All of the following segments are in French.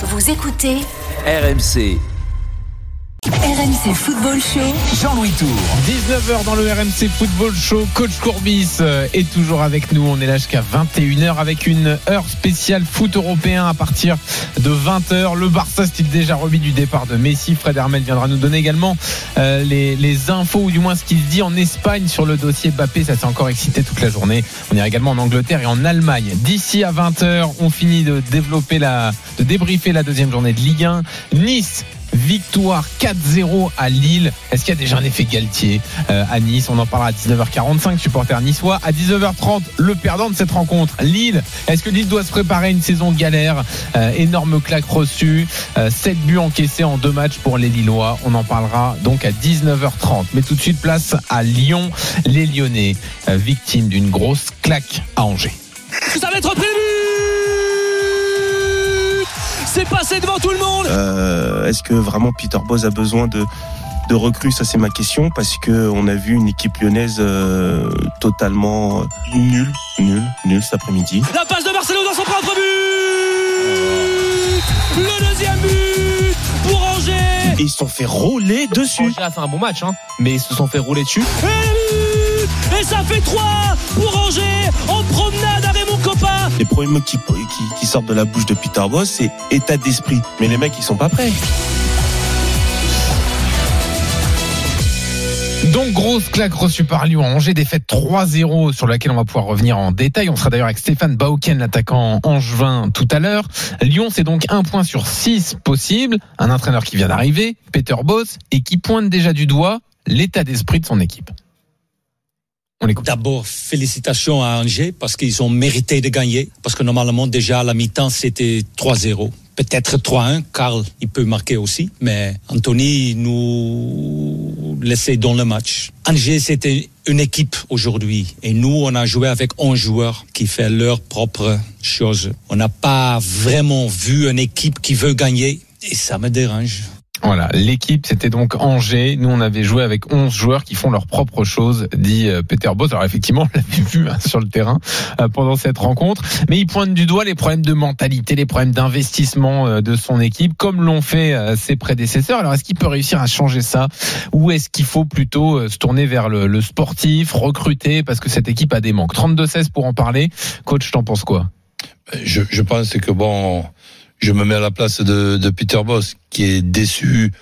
Vous écoutez RMC, RMC Football Show. Jean-Louis Tour. 19h dans le RMC Football Show. Coach Courbis euh, est toujours avec nous. On est là jusqu'à 21h avec une heure spéciale foot européen à partir de 20h. Le Barça s'est déjà remis du départ de Messi? Fred Hermel viendra nous donner également euh, les, les infos ou du moins ce qu'il se dit en Espagne sur le dossier Mbappé. Ça s'est encore excité toute la journée. On ira également en Angleterre et en Allemagne. D'ici à 20h, on finit de développer la, de débriefer la deuxième journée de Ligue 1. Nice Victoire 4-0 à Lille. Est-ce qu'il y a déjà un effet Galtier euh, à Nice? On en parlera à 19h45, supporter niçois. À 19h30, le perdant de cette rencontre, Lille. Est-ce que Lille doit se préparer à une saison galère? Euh, Énorme claque reçue. Euh, 7 buts encaissés en deux matchs pour les Lillois. On en parlera donc à 19h30. Mais tout de suite, place à Lyon. Les Lyonnais, euh, victimes d'une grosse claque à Angers. Ça va être C'est passé devant tout le monde Euh, Est-ce que vraiment Peter Bosz a besoin de, de recrues? Ça, c'est ma question. Parce que on a vu une équipe lyonnaise euh, totalement nulle, nulle, nulle cet après-midi. La passe de Marcelo dans son propre but Le deuxième but pour Angers Et ils se sont fait rouler dessus. Angers a fait un bon match, hein, mais ils se sont fait rouler dessus. Et Et ça fait 3 pour Angers en promenade Les premiers mots qui, sortent de la bouche de Peter Bosz, c'est état d'esprit. Mais les mecs, ils sont pas prêts. Donc grosse claque reçue par Lyon. Angers défaite 3-0 sur laquelle on va pouvoir revenir en détail. On sera d'ailleurs avec Stéphane Bauken, l'attaquant angevin, tout à l'heure. Lyon, c'est donc un point sur six possible. Un entraîneur qui vient d'arriver, Peter Boss, et qui pointe déjà du doigt l'état d'esprit de son équipe. D'abord, félicitations à Angers parce qu'ils ont mérité de gagner. Parce que normalement, déjà à la mi-temps, c'était 3-0. Peut-être 3-1, Karl, il peut marquer aussi. Mais Anthony nous laissait dans le match. Angers, c'était une équipe aujourd'hui. Et nous, on a joué avec 11 joueurs qui font leur propre chose. On n'a pas vraiment vu une équipe qui veut gagner. Et ça me dérange. Voilà, l'équipe c'était donc Angers. Nous on avait joué avec 11 joueurs qui font leur propre chose, dit euh, Peter Bosz. Alors effectivement, on l'avait vu hein, sur le terrain euh, pendant cette rencontre, mais il pointe du doigt les problèmes de mentalité, les problèmes d'investissement euh, de son équipe, comme l'ont fait ses prédécesseurs. Alors est-ce qu'il peut réussir à changer ça, ou est-ce qu'il faut plutôt se tourner vers le, le sportif, recruter, parce que cette équipe a des manques? 32-16 pour en parler. Coach, t'en penses quoi? Je, je pense que bon, je me mets à la place de, de Peter Boss, qui est déçu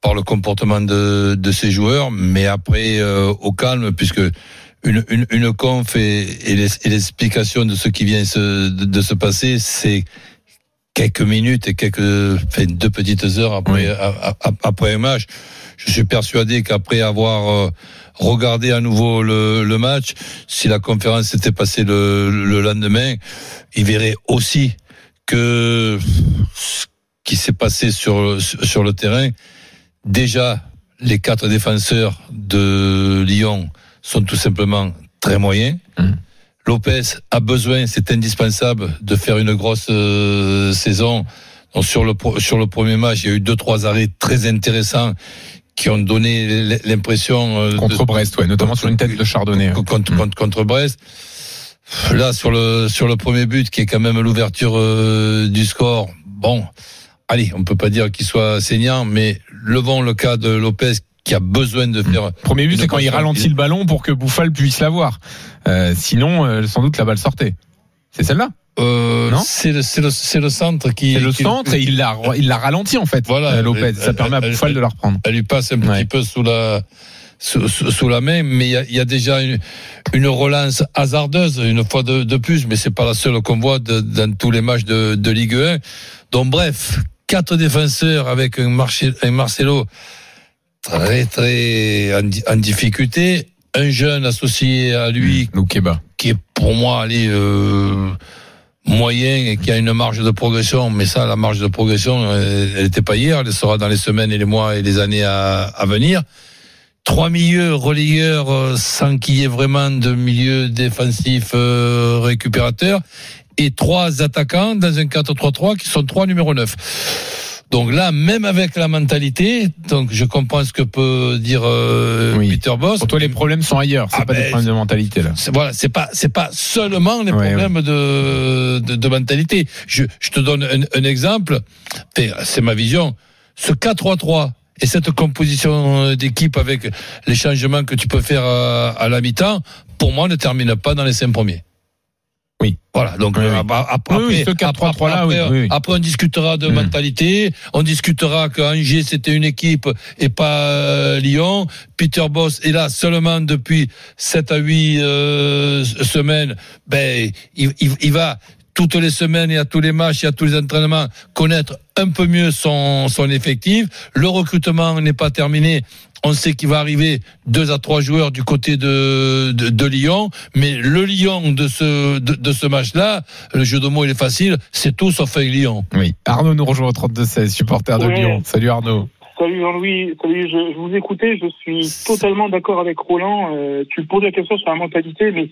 par le comportement de, de ses joueurs, mais après euh, au calme, puisque une, une, une conf et, et l'explication de ce qui vient se, de, de se passer, c'est quelques minutes et quelques enfin, deux petites heures après Oui. a- a- après un match. Je suis persuadé qu'après avoir euh, regardé à nouveau le, le match, si la conférence s'était passée le, le lendemain, il verrait aussi que ce qui s'est passé sur, sur le terrain, déjà, les quatre défenseurs de Lyon sont tout simplement très moyens. Mhm. Lopez a besoin, c'est indispensable, de faire une grosse euh, saison. Donc sur le sur le premier match, il y a eu deux trois arrêts très intéressants qui ont donné l'impression euh, Contre de- Brest, ouais, notamment sur une tête de Chardonnay. ouais. contre, contre, contre Brest. Là, sur le, sur le premier but, qui est quand même l'ouverture euh, du score, bon, allez, on peut pas dire qu'il soit saignant, mais levons le cas de Lopez qui a besoin de faire. Premier but, c'est quand il ralentit le ballon pour que Bouffal puisse l'avoir. Euh, sinon, euh, sans doute la balle sortait. C'est celle-là. Euh, Non c'est le, c'est le, c'est le centre qui. C'est le qui- centre et il l'a, il l'a ralenti en fait. Voilà. euh, Lopez. Ça Elle- permet à elle- Bouffal de la reprendre. Elle lui passe un Ouais. petit peu sous la. Sous, sous- sous la main, mais il y y a déjà une, une relance hasardeuse une fois de, de plus, mais c'est pas la seule qu'on voit de- dans tous les matchs de, de Ligue 1. Donc bref, quatre défenseurs avec un, Marche- un Marcelo très très en, en difficulté, un jeune associé à lui Loukeba. qui est pour moi allez, euh, moyen et qui a une marge de progression, mais ça, la marge de progression, elle n'était pas hier, elle sera dans les semaines et les mois et les années à, à venir. Trois milieux relayeurs euh, sans qu'il y ait vraiment de milieu défensif euh, récupérateur et trois attaquants dans un 4-3-3 qui sont trois numéro 9. Donc là, même avec la mentalité, donc je comprends ce que peut dire euh, Oui. Peter Boss. Pour toi, les problèmes sont ailleurs. C'est Ah pas des ben, problèmes de mentalité là. Voilà, c'est pas c'est pas seulement les Ouais, problèmes De, de de mentalité. Je je te donne un, un exemple. C'est ma vision. Ce 4-3-3 et cette composition d'équipe avec les changements que tu peux faire à, à la mi-temps, pour moi, ne termine pas dans les cinq premiers. Oui. Voilà. Donc Oui, oui. euh, après, ce 4-3-3 là, oui, après, on discutera de Mm. mentalité, on discutera que Angers c'était une équipe et pas euh, Lyon. Peter Boss est là seulement depuis 7 à 8 euh, semaines. Ben, il, il, il va toutes les semaines et à tous les matchs et à tous les entraînements connaître un peu mieux son, son effectif. Le recrutement n'est pas terminé. On sait qu'il va arriver deux à trois joueurs du côté de, de, de Lyon, mais le Lyon de ce, de, de ce match-là, le jeu de mots il est facile, c'est tout sauf un Lyon. Oui. Arnaud nous rejoint au 32-16, supporter de Ouais. Lyon. Salut Arnaud. Salut Jean-Louis, salut, je, je vous écoutais, je suis totalement d'accord avec Roland. Euh, tu poses la question sur la mentalité, mais,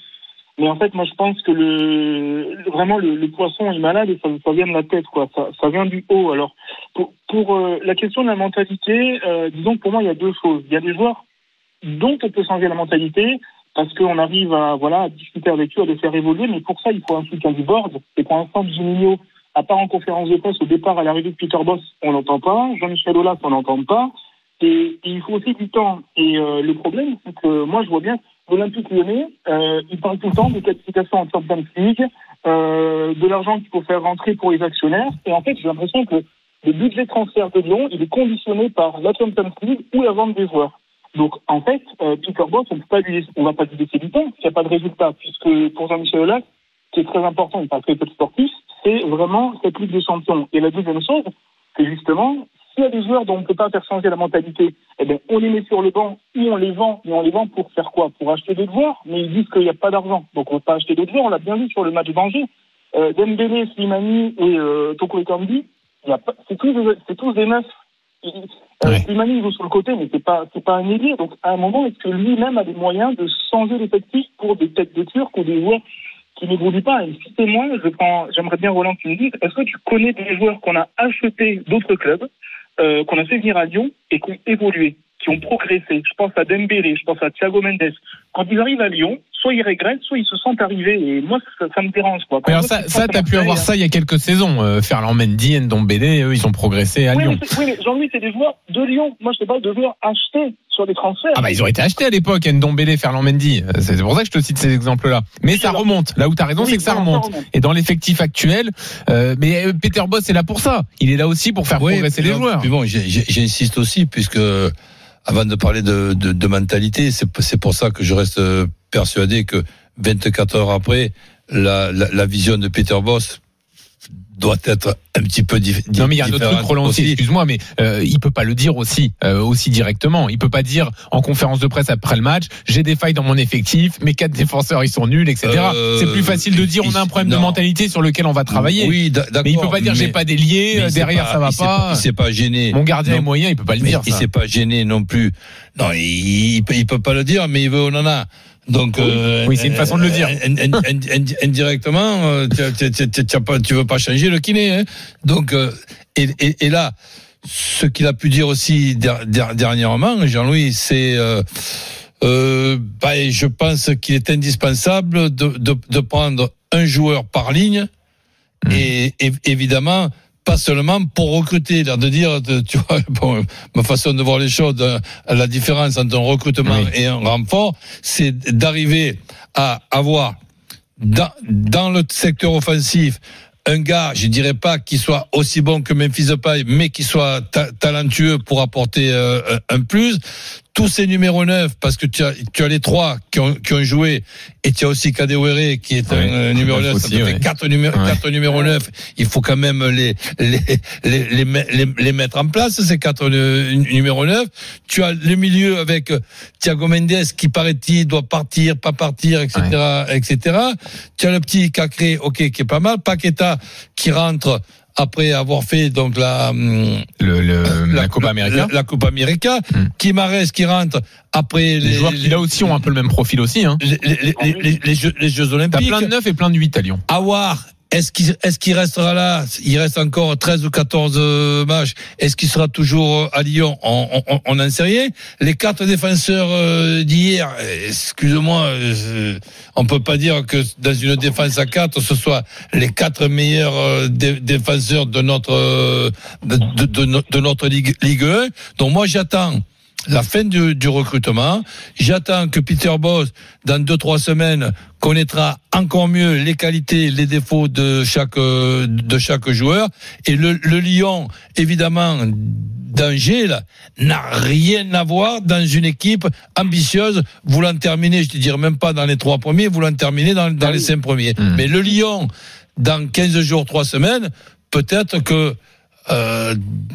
mais en fait, moi je pense que le, vraiment le, poisson est malade et ça, vient de la tête, quoi. Ça, vient du haut. Alors, pour, euh, la question de la mentalité, euh, disons que pour moi il y a deux choses. Il y a des joueurs dont on peut changer la mentalité parce qu'on arrive à voilà à discuter avec eux, à les faire évoluer, mais pour ça il faut un soutien du board. Et pour l'instant, Juninho, à part en conférence de presse au départ à l'arrivée de Peter Boss, on l'entend pas. Jean-Michel Aulas, on l'entend pas. Et, il faut aussi du temps. Et euh, le problème, c'est que moi, je vois bien l'Olympique lyonnais, euh, il parle tout le temps de qualification en Champions League, euh, de l'argent qu'il faut faire rentrer pour les actionnaires. Et en fait, j'ai l'impression que le budget transfert de Lyon, il est conditionné par la Champions League ou la vente des joueurs. Donc, en fait, euh, Peter Boss, on ne va pas lui laisser du temps s'il n'y a pas de résultat, puisque pour Jean-Michel Aulas, ce qui est très important, il parle très sportif, c'est vraiment cette Ligue des Champions. Et la deuxième chose, c'est justement, s'il y a des joueurs dont on ne peut pas faire changer la mentalité, eh bien, on les met sur le banc ou on les vend. Mais on les vend pour faire quoi? Pour acheter d'autres joueurs? Mais ils disent qu'il n'y a pas d'argent. Donc on ne peut pas acheter d'autres joueurs. On l'a bien vu sur le match d'Angers. Euh, Dembélé, Slimani et euh, Toko Ekambi, c'est tous, des- tous des neufs. Euh, Ouais. Slimani, il joue sur le côté, mais c'est pas, c'est pas un ailier. Donc, à un moment, est-ce que lui-même a les moyens de changer l'effectif pour des têtes de Turc ou des joueurs qui n'évoluent pas Et si c'est moi, je prends, j'aimerais bien Roland tu me dises, est-ce que tu connais des joueurs qu'on a achetés d'autres clubs, euh, qu'on a fait venir à Lyon et qui ont évolué, qui ont progressé? Je pense à Dembélé, je pense à Thiago Mendes. Quand ils arrivent à Lyon, soit ils regrettent, soit ils se sentent arrivés. Et moi, ça, ça me dérange. Quoi. Mais alors ça, ça t'as pu avoir ça il y a quelques saisons. Euh, Ferland Mendy, Ndombele, eux, ils ont progressé à Oui, Lyon. mais, oui, mais Jean-Louis, c'est des joueurs de Lyon. Moi, je sais pas de joueurs achetés sur des transferts. Ah bah ils ont été achetés à l'époque, Ndombele, Ferland Mendy. Euh, C'est pour ça que je te cite ces exemples-là. Mais Oui, ça alors- remonte. Là où t'as raison, Oui, c'est que ça ça remonte. remonte. Et dans l'effectif actuel, euh, mais euh, Peter Boss est là pour ça. Il est là aussi pour faire Oui, progresser les joueurs. Puis bon, j'insiste aussi, puisque avant de parler de, de, mentalité, c'est c'est pour ça que je reste euh, persuadé que 24 heures après, la, la, la vision de Peter Boss doit être un petit peu dif- Non mais il y a un autre truc Roland aussi, excuse-moi mais euh, il peut pas le dire aussi euh, aussi directement. Il peut pas dire en conférence de presse après le match, j'ai des failles dans mon effectif, mes quatre défenseurs ils sont nuls, etc. Euh, c'est plus facile de dire on a un problème de mentalité sur lequel on va travailler. Oui, d'a- d'accord. mais il peut pas dire j'ai pas il s'est derrière pas- ça va il pas. Il s'est pas gêné. Mon gardien Non. est moyen, il peut pas le Mais dire il s'est pas gêné non plus. Non, il, il, peut, il peut pas le dire, mais il veut, on en a. Donc, euh, Oui, c'est une façon de le dire. in- in- in- in- indirectement, tu- veux pas changer le kiné. Hein. Donc, euh, et, et, et là, ce qu'il a pu dire aussi der- der- dernièrement, Jean-Louis, c'est, euh, euh, bah, je pense qu'il est indispensable de, de, de prendre un joueur par ligne et, et- évidemment pas seulement pour recruter, de dire, tu vois, bon, ma façon de voir les choses, euh, la différence entre un recrutement Oui. et un renfort, c'est d'arriver à avoir dans, dans le secteur offensif un gars, je dirais pas qu'il soit aussi bon que Memphis Depay, mais qui soit ta- talentueux pour apporter euh, un plus. Tous ces numéros 9, parce que tu as, tu as les trois qui ont, qui ont joué, et tu as aussi Kadewere qui est un euh, numéro neuf 9, ça aussi, te fait ouais. quatre, numéros Ouais. quatre numéros 9. Il faut quand même les, les, les, les, les mettre en place, ces quatre euh, numéros 9. Tu as le milieu avec euh, Thiago Mendes qui, paraît-il, doit partir, pas partir, etc., etc. Tu as le petit Cacré, ok, qui est pas mal. Paqueta qui rentre après avoir fait donc la hum, Le, le- la, Copa la, América. la Coupe América, Hmm. Kimares qui rentre après les, joueurs qui là aussi ont un peu le même profil aussi. Hein. les, les, les, les- les Jeux, les Jeux T'as Olympiques. plein de 9 et plein de 8 à Lyon. Awar Est-ce qu'il restera là? Il reste encore 13 ou 14 euh, matchs. Est-ce qu'il sera toujours à Lyon? On n'en sait rien. Les quatre défenseurs euh, d'hier, euh, excuse-moi, euh, on peut pas dire que dans une défense à quatre, ce soit les quatre meilleurs euh, dé- défenseurs de notre euh, de, de- de no- de notre Ligue 1. Donc moi j'attends la fin du, du recrutement. J'attends que Peter Boss, dans deux trois semaines, connaîtra encore mieux les qualités, les défauts de chaque de chaque joueur. Et le, le Lyon, évidemment, d'Angers là, n'a rien à voir dans une équipe ambitieuse voulant terminer, je te dirais même pas dans les trois premiers, voulant terminer dans, dans les cinq premiers. Hmm. Mais le Lyon, dans 15 jours, trois semaines, peut-être que euh,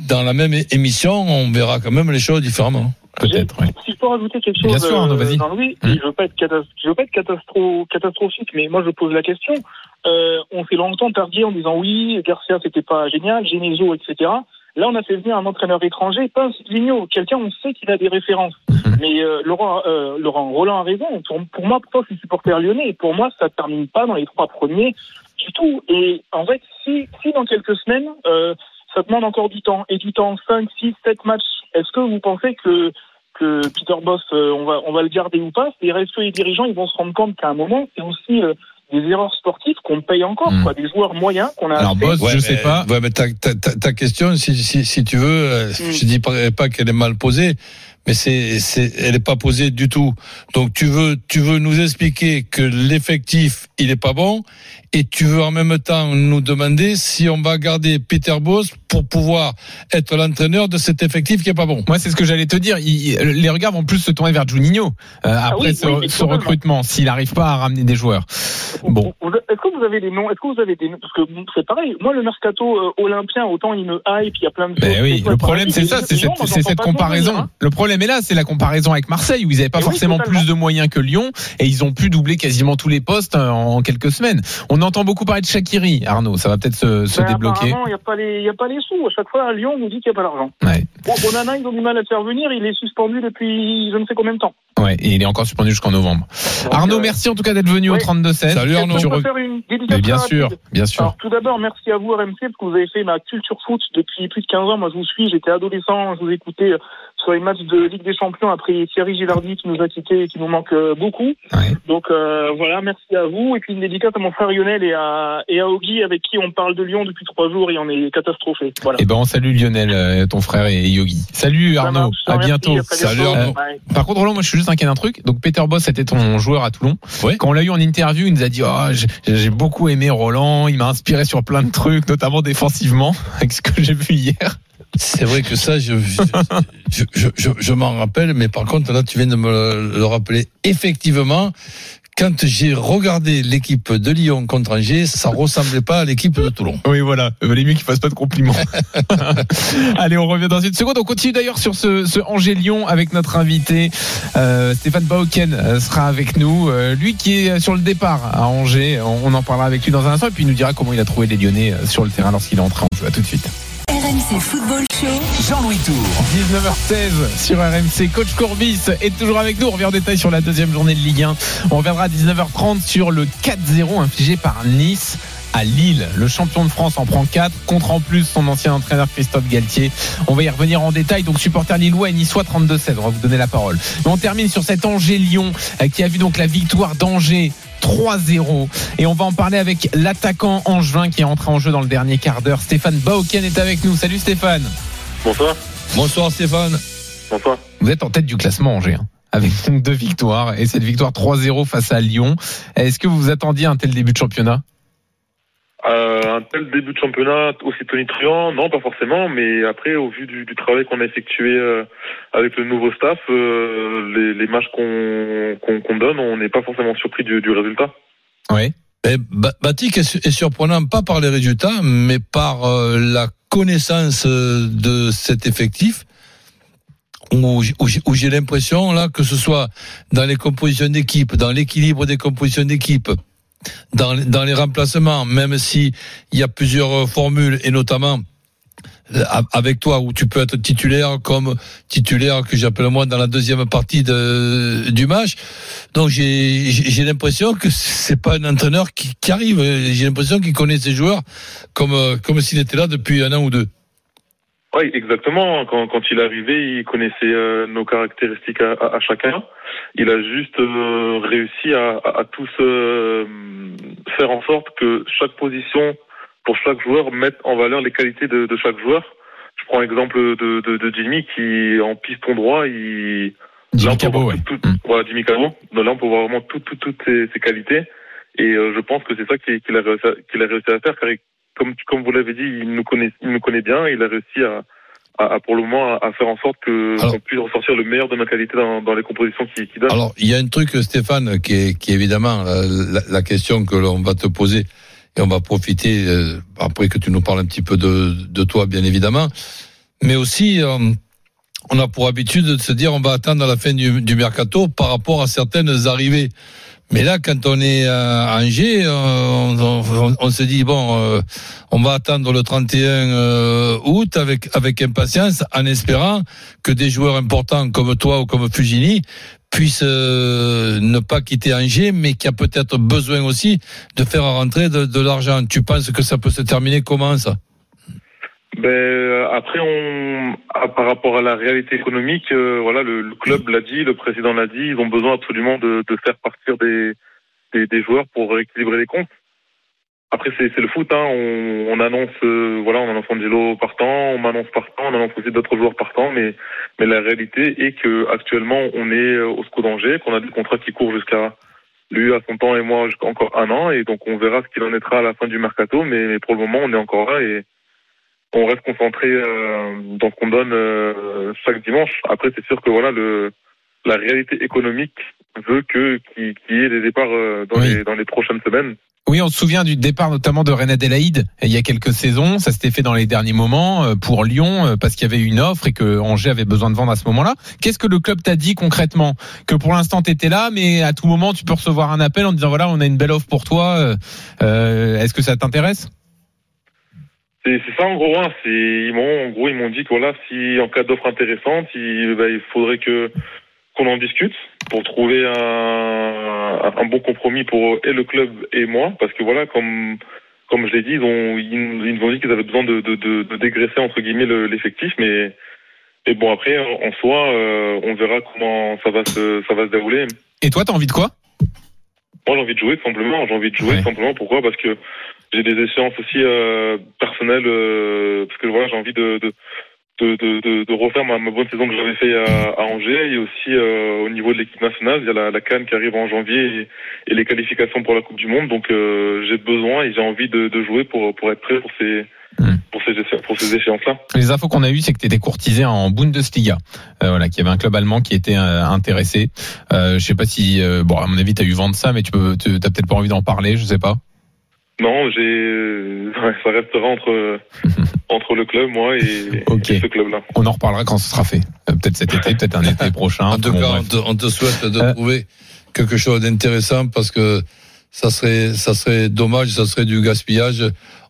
dans la même émission, on verra quand même les choses différemment. Peut-être, oui. Si je peux rajouter quelque chose, Bien sûr, Arnaud, vas-y. Jean-Louis, Hum. je veux pas être, catas- je veux pas être catastro- catastrophique, mais moi je pose la question. Euh, on s'est longtemps targué en disant oui, Garcia c'était pas génial, Genesio, etc. Là, on a fait venir un entraîneur étranger, pas un Vigneault, quelqu'un on sait qu'il a des références. Mhm. Mais euh, Laurent, euh, Laurent Roland a raison. Pour, pour moi, pourtant, je suis supporter lyonnais, et pour moi, ça termine pas dans les trois premiers du tout. Et en fait, si, si dans quelques semaines, euh, ça demande encore du temps, et du temps, 5, 6, 7 matchs, est-ce que vous pensez que que Peter Boss, euh, on va on va le garder ou pas? C'est est-ce que les dirigeants ils vont se rendre compte qu'à un moment, c'est aussi euh, des erreurs sportives qu'on paye encore, Mm. quoi, des joueurs moyens qu'on a. Alors, achetés? Boss, je mais- sais pas. Ouais, mais ta, ta, ta, ta question, si, si, si tu veux, euh, Mm. je dis pas, pas qu'elle est mal posée, mais c'est, c'est, elle est pas posée du tout. Donc tu veux, tu veux nous expliquer que l'effectif il est pas bon, et tu veux en même temps nous demander si on va garder Peter Boss pour pouvoir être l'entraîneur de cet effectif qui est pas bon. Moi, c'est ce que j'allais te dire. Il- les regards vont plus se tourner vers Juninho euh, après oui, ce, oui, recrutement, s'il n'arrive pas à ramener des joueurs. Bon. Est-ce que vous avez des noms Est-ce que vous avez des noms Parce que c'est pareil. Moi, le mercato euh, olympien, autant il me hype, il y a plein de Ben choses. oui, le problème c'est ça, c'est cette, trop comparaison. hein. Le problème est là, c'est la comparaison avec Marseille où ils n'avaient pas Et oui, forcément plus de moyens que Lyon et ils ont pu doubler quasiment tous les postes euh, en quelques semaines. On entend beaucoup parler de Shakiri, Arnaud, ça va peut-être se, se Ben, débloquer. il n'y a, pas les- il y a pas les sous. À chaque fois, à Lyon, on nous dit qu'il n'y a pas d'argent. Ouais. Bon, Bonana, ils ont du mal à le faire venir. Il est suspendu depuis je ne sais combien de temps. Ouais, et il est encore suspendu jusqu'en novembre. Donc, Arnaud, euh, merci en tout cas d'être venu au oui. 32-16. Salut, Arnaud. je faire une dédicace Mais bien sûr, bien sûr. Alors tout d'abord, merci à vous RMC parce que vous avez fait ma culture foot depuis plus de 15 ans. Moi, je vous suis, j'étais adolescent, je vous écoutais euh, sur les matchs de Ligue des Champions après Thierry Gilardi qui nous a quittés et qui nous manque euh, beaucoup. Ouais. Donc euh, voilà, merci à vous. Et puis une dédicace à mon frère Lionel et à, et à Ogui avec qui on parle de Lyon depuis trois jours et on est catastrophé. Voilà. Eh ben, on salue Lionel, euh, ton frère et Yogi. Salut Arnaud, à bientôt. Salut. Arnaud. Ouais. Par contre, Roland, moi, je suis juste inquiet d'un truc. Donc, Peter Boss, c'était ton joueur à Toulon. Quand on l'a eu en interview, il nous a dit, oh, j'ai- j'ai beaucoup aimé Roland. Il m'a inspiré sur plein de trucs, notamment défensivement, avec ce que j'ai vu hier. C'est vrai que ça, je, je, je, je, je m'en rappelle, mais par contre, là, tu viens de me le, le rappeler. Effectivement, quand j'ai regardé l'équipe de Lyon contre Angers, ça ressemblait pas à l'équipe de Toulon. Oui, voilà. Il valait mieux qu'il fasse pas de compliments. Allez, on revient dans une seconde. On continue d'ailleurs sur ce, ce Angers-Lyon avec notre invité. Euh, Stéphane Bauken euh, sera avec nous. Euh, lui qui est sur le départ à Angers. On, on en parlera avec lui dans un instant. Et puis il nous dira comment il a trouvé les Lyonnais euh, sur le terrain lorsqu'il est entré en jeu. À tout de suite. RMC Football Show. Jean-Louis Tour. 19h16 sur RMC. Coach Courbis est toujours avec nous. On revient en détail sur la deuxième journée de Ligue 1. On reviendra à 19h30 sur le 4-0 infligé par Nice à Lille. Le champion de France en prend 4 contre en plus son ancien entraîneur Christophe Galtier. On va y revenir en détail. Donc supporter lillois et niçois 32-16. On va vous donner la parole. Mais on termine sur cet Angers-Lyon euh, qui a vu donc la victoire d'Angers 3-0 et on va en parler avec l'attaquant angevin qui est entré en jeu dans le dernier quart d'heure. Stéphane Bauken est avec nous. Salut Stéphane. Bonsoir. Bonsoir Stéphane. Bonsoir. Vous êtes en tête du classement Angers, hein, avec donc deux victoires et cette victoire 3-0 face à Lyon. Est-ce que vous vous attendiez à un tel début de championnat? Euh, un tel début de championnat aussi tonitruant, non, pas forcément, mais après, au vu du, travail qu'on a effectué euh, avec le nouveau staff, euh, les, matchs qu'on donne, on n'est pas forcément surpris du, résultat. Oui. Eh, Ba- Batik est, su- est surprenant pas par les résultats, mais par la connaissance de cet effectif. Où j'ai l'impression là que ce soit dans les compositions d'équipe, dans l'équilibre des compositions d'équipe, dans, dans les remplacements, même si il y a plusieurs euh, formules et notamment avec toi où tu peux être titulaire comme titulaire que j'appelle moi dans la deuxième partie de, du match. Donc j'ai j'ai l'impression que c'est pas un entraîneur qui, qui arrive. J'ai l'impression qu'il connaît ses joueurs comme comme s'il était là depuis un an ou deux. Oui, exactement. Quand, quand il arrivé, il connaissait euh, nos caractéristiques à, à, chacun. Il a juste euh, réussi à, à, tous euh, faire en sorte que chaque position pour chaque joueur mette en valeur les qualités de, de chaque joueur. Je prends l'exemple de, de, de, Jimmy qui en piston droit, il Jimmy Cabo, ouais. tout, tout, mm. voilà, Jimmy Cabo. Là, on peut voir vraiment toutes tout, toutes ses, ses, qualités. Et je pense que c'est ça qu'il qu a, réussi à, qu'il a réussi à faire, car il comme, comme vous l'avez dit, il nous connaît, il nous connaît bien. Il a réussi à, à, à pour le moment à, faire en sorte que qu'on puisse ressortir le meilleur de nos qualités dans, dans les compositions qu'il qui donne. Alors, il y a un truc, Stéphane, qui est, qui est évidemment la, la, question que l'on va te poser et on va profiter euh, après que tu nous parles un petit peu de, de toi, bien évidemment, mais aussi. Euh, on a pour habitude de se dire on va attendre la fin du, du mercato par rapport à certaines arrivées. Mais là, quand on est à Angers, euh, on, se dit bon, euh, on va attendre le 31 euh, août avec avec impatience, en espérant que des joueurs importants comme toi ou comme Fugini puissent ne pas quitter Angers, mais qui a peut-être besoin aussi de faire rentrer de l'argent. Tu penses que ça peut se terminer comment ça? Ben, après, on, par rapport à la réalité économique, euh, voilà, le, le club l'a dit, le président l'a dit, ils ont besoin absolument de, de faire partir des, des, des, joueurs pour rééquilibrer les comptes. Après, c'est le foot, hein. on, on, annonce, euh, voilà, on annonce Angelo partant, on m'annonce partant, on annonce aussi d'autres joueurs partant, mais, mais la réalité est que actuellement, on est au SCO d'Angers, qu'on a des contrats qui courent jusqu'à lui à son temps et moi jusqu'à encore un an, et donc on verra ce qu'il en être à la fin du mercato, mais, mais pour le moment, on est encore là et on reste concentré euh, dans ce qu'on donne euh, chaque dimanche. Après, c'est sûr que voilà, le, la réalité économique veut que qu'il y ait des départs euh, dans, oui. les, dans les prochaines semaines. Oui, on se souvient du départ notamment de René Adelaide il y a quelques saisons. Ça s'était fait dans les derniers moments pour Lyon parce qu'il y avait une offre et que Angers avait besoin de vendre à ce moment-là. Qu'est-ce que le club t'a dit concrètement? Que pour l'instant tu étais là, mais à tout moment tu peux recevoir un appel en disant voilà on a une belle offre pour toi. Euh, Est-ce que ça t'intéresse? C'est ça en gros. Hein. Ils m'ont en gros ils m'ont dit que voilà si en cas d'offre intéressante, il, bah, il faudrait que qu'on en discute pour trouver un, un, bon compromis pour et le club et moi parce que voilà comme comme je l'ai dit ils ont ils, ils nous ont dit qu'ils avaient besoin de, de, de, de dégraisser entre guillemets l'effectif mais et bon après en soi euh, on verra comment ça va se ça va se dérouler. Et toi t'as envie de quoi? Moi j'ai envie de jouer simplement j'ai envie de jouer ouais. simplement pourquoi? Parce que j'ai des échéances aussi euh, personnelles euh, parce que voilà j'ai envie de, de de, de, de, refaire ma, ma, bonne saison que j'avais fait à, à, Angers et aussi euh, au niveau de l'équipe nationale. Il y a la, la Cannes qui arrive en janvier et, et, les qualifications pour la Coupe du Monde. Donc euh, j'ai besoin et j'ai envie de, de, jouer pour, pour être prêt pour ces, mmh. pour ces, pour ces échéances-là. Les infos qu'on a eues, c'est que tu étais courtisé en Bundesliga. Euh, voilà, qu'il y avait un club allemand qui était euh, intéressé. je sais pas si, bon, à mon avis, tu as eu vent de ça, mais tu peux, tu as peut-être pas envie d'en parler, je sais pas. Non, j'ai, ça restera entre entre le club, moi et, okay. et ce club-là. On en reparlera quand ce sera fait. Euh, peut-être cet été, peut-être un été prochain. En tout cas, on te, on te, souhaite de euh... trouver quelque chose d'intéressant parce que ça serait ça serait dommage, ça serait du gaspillage.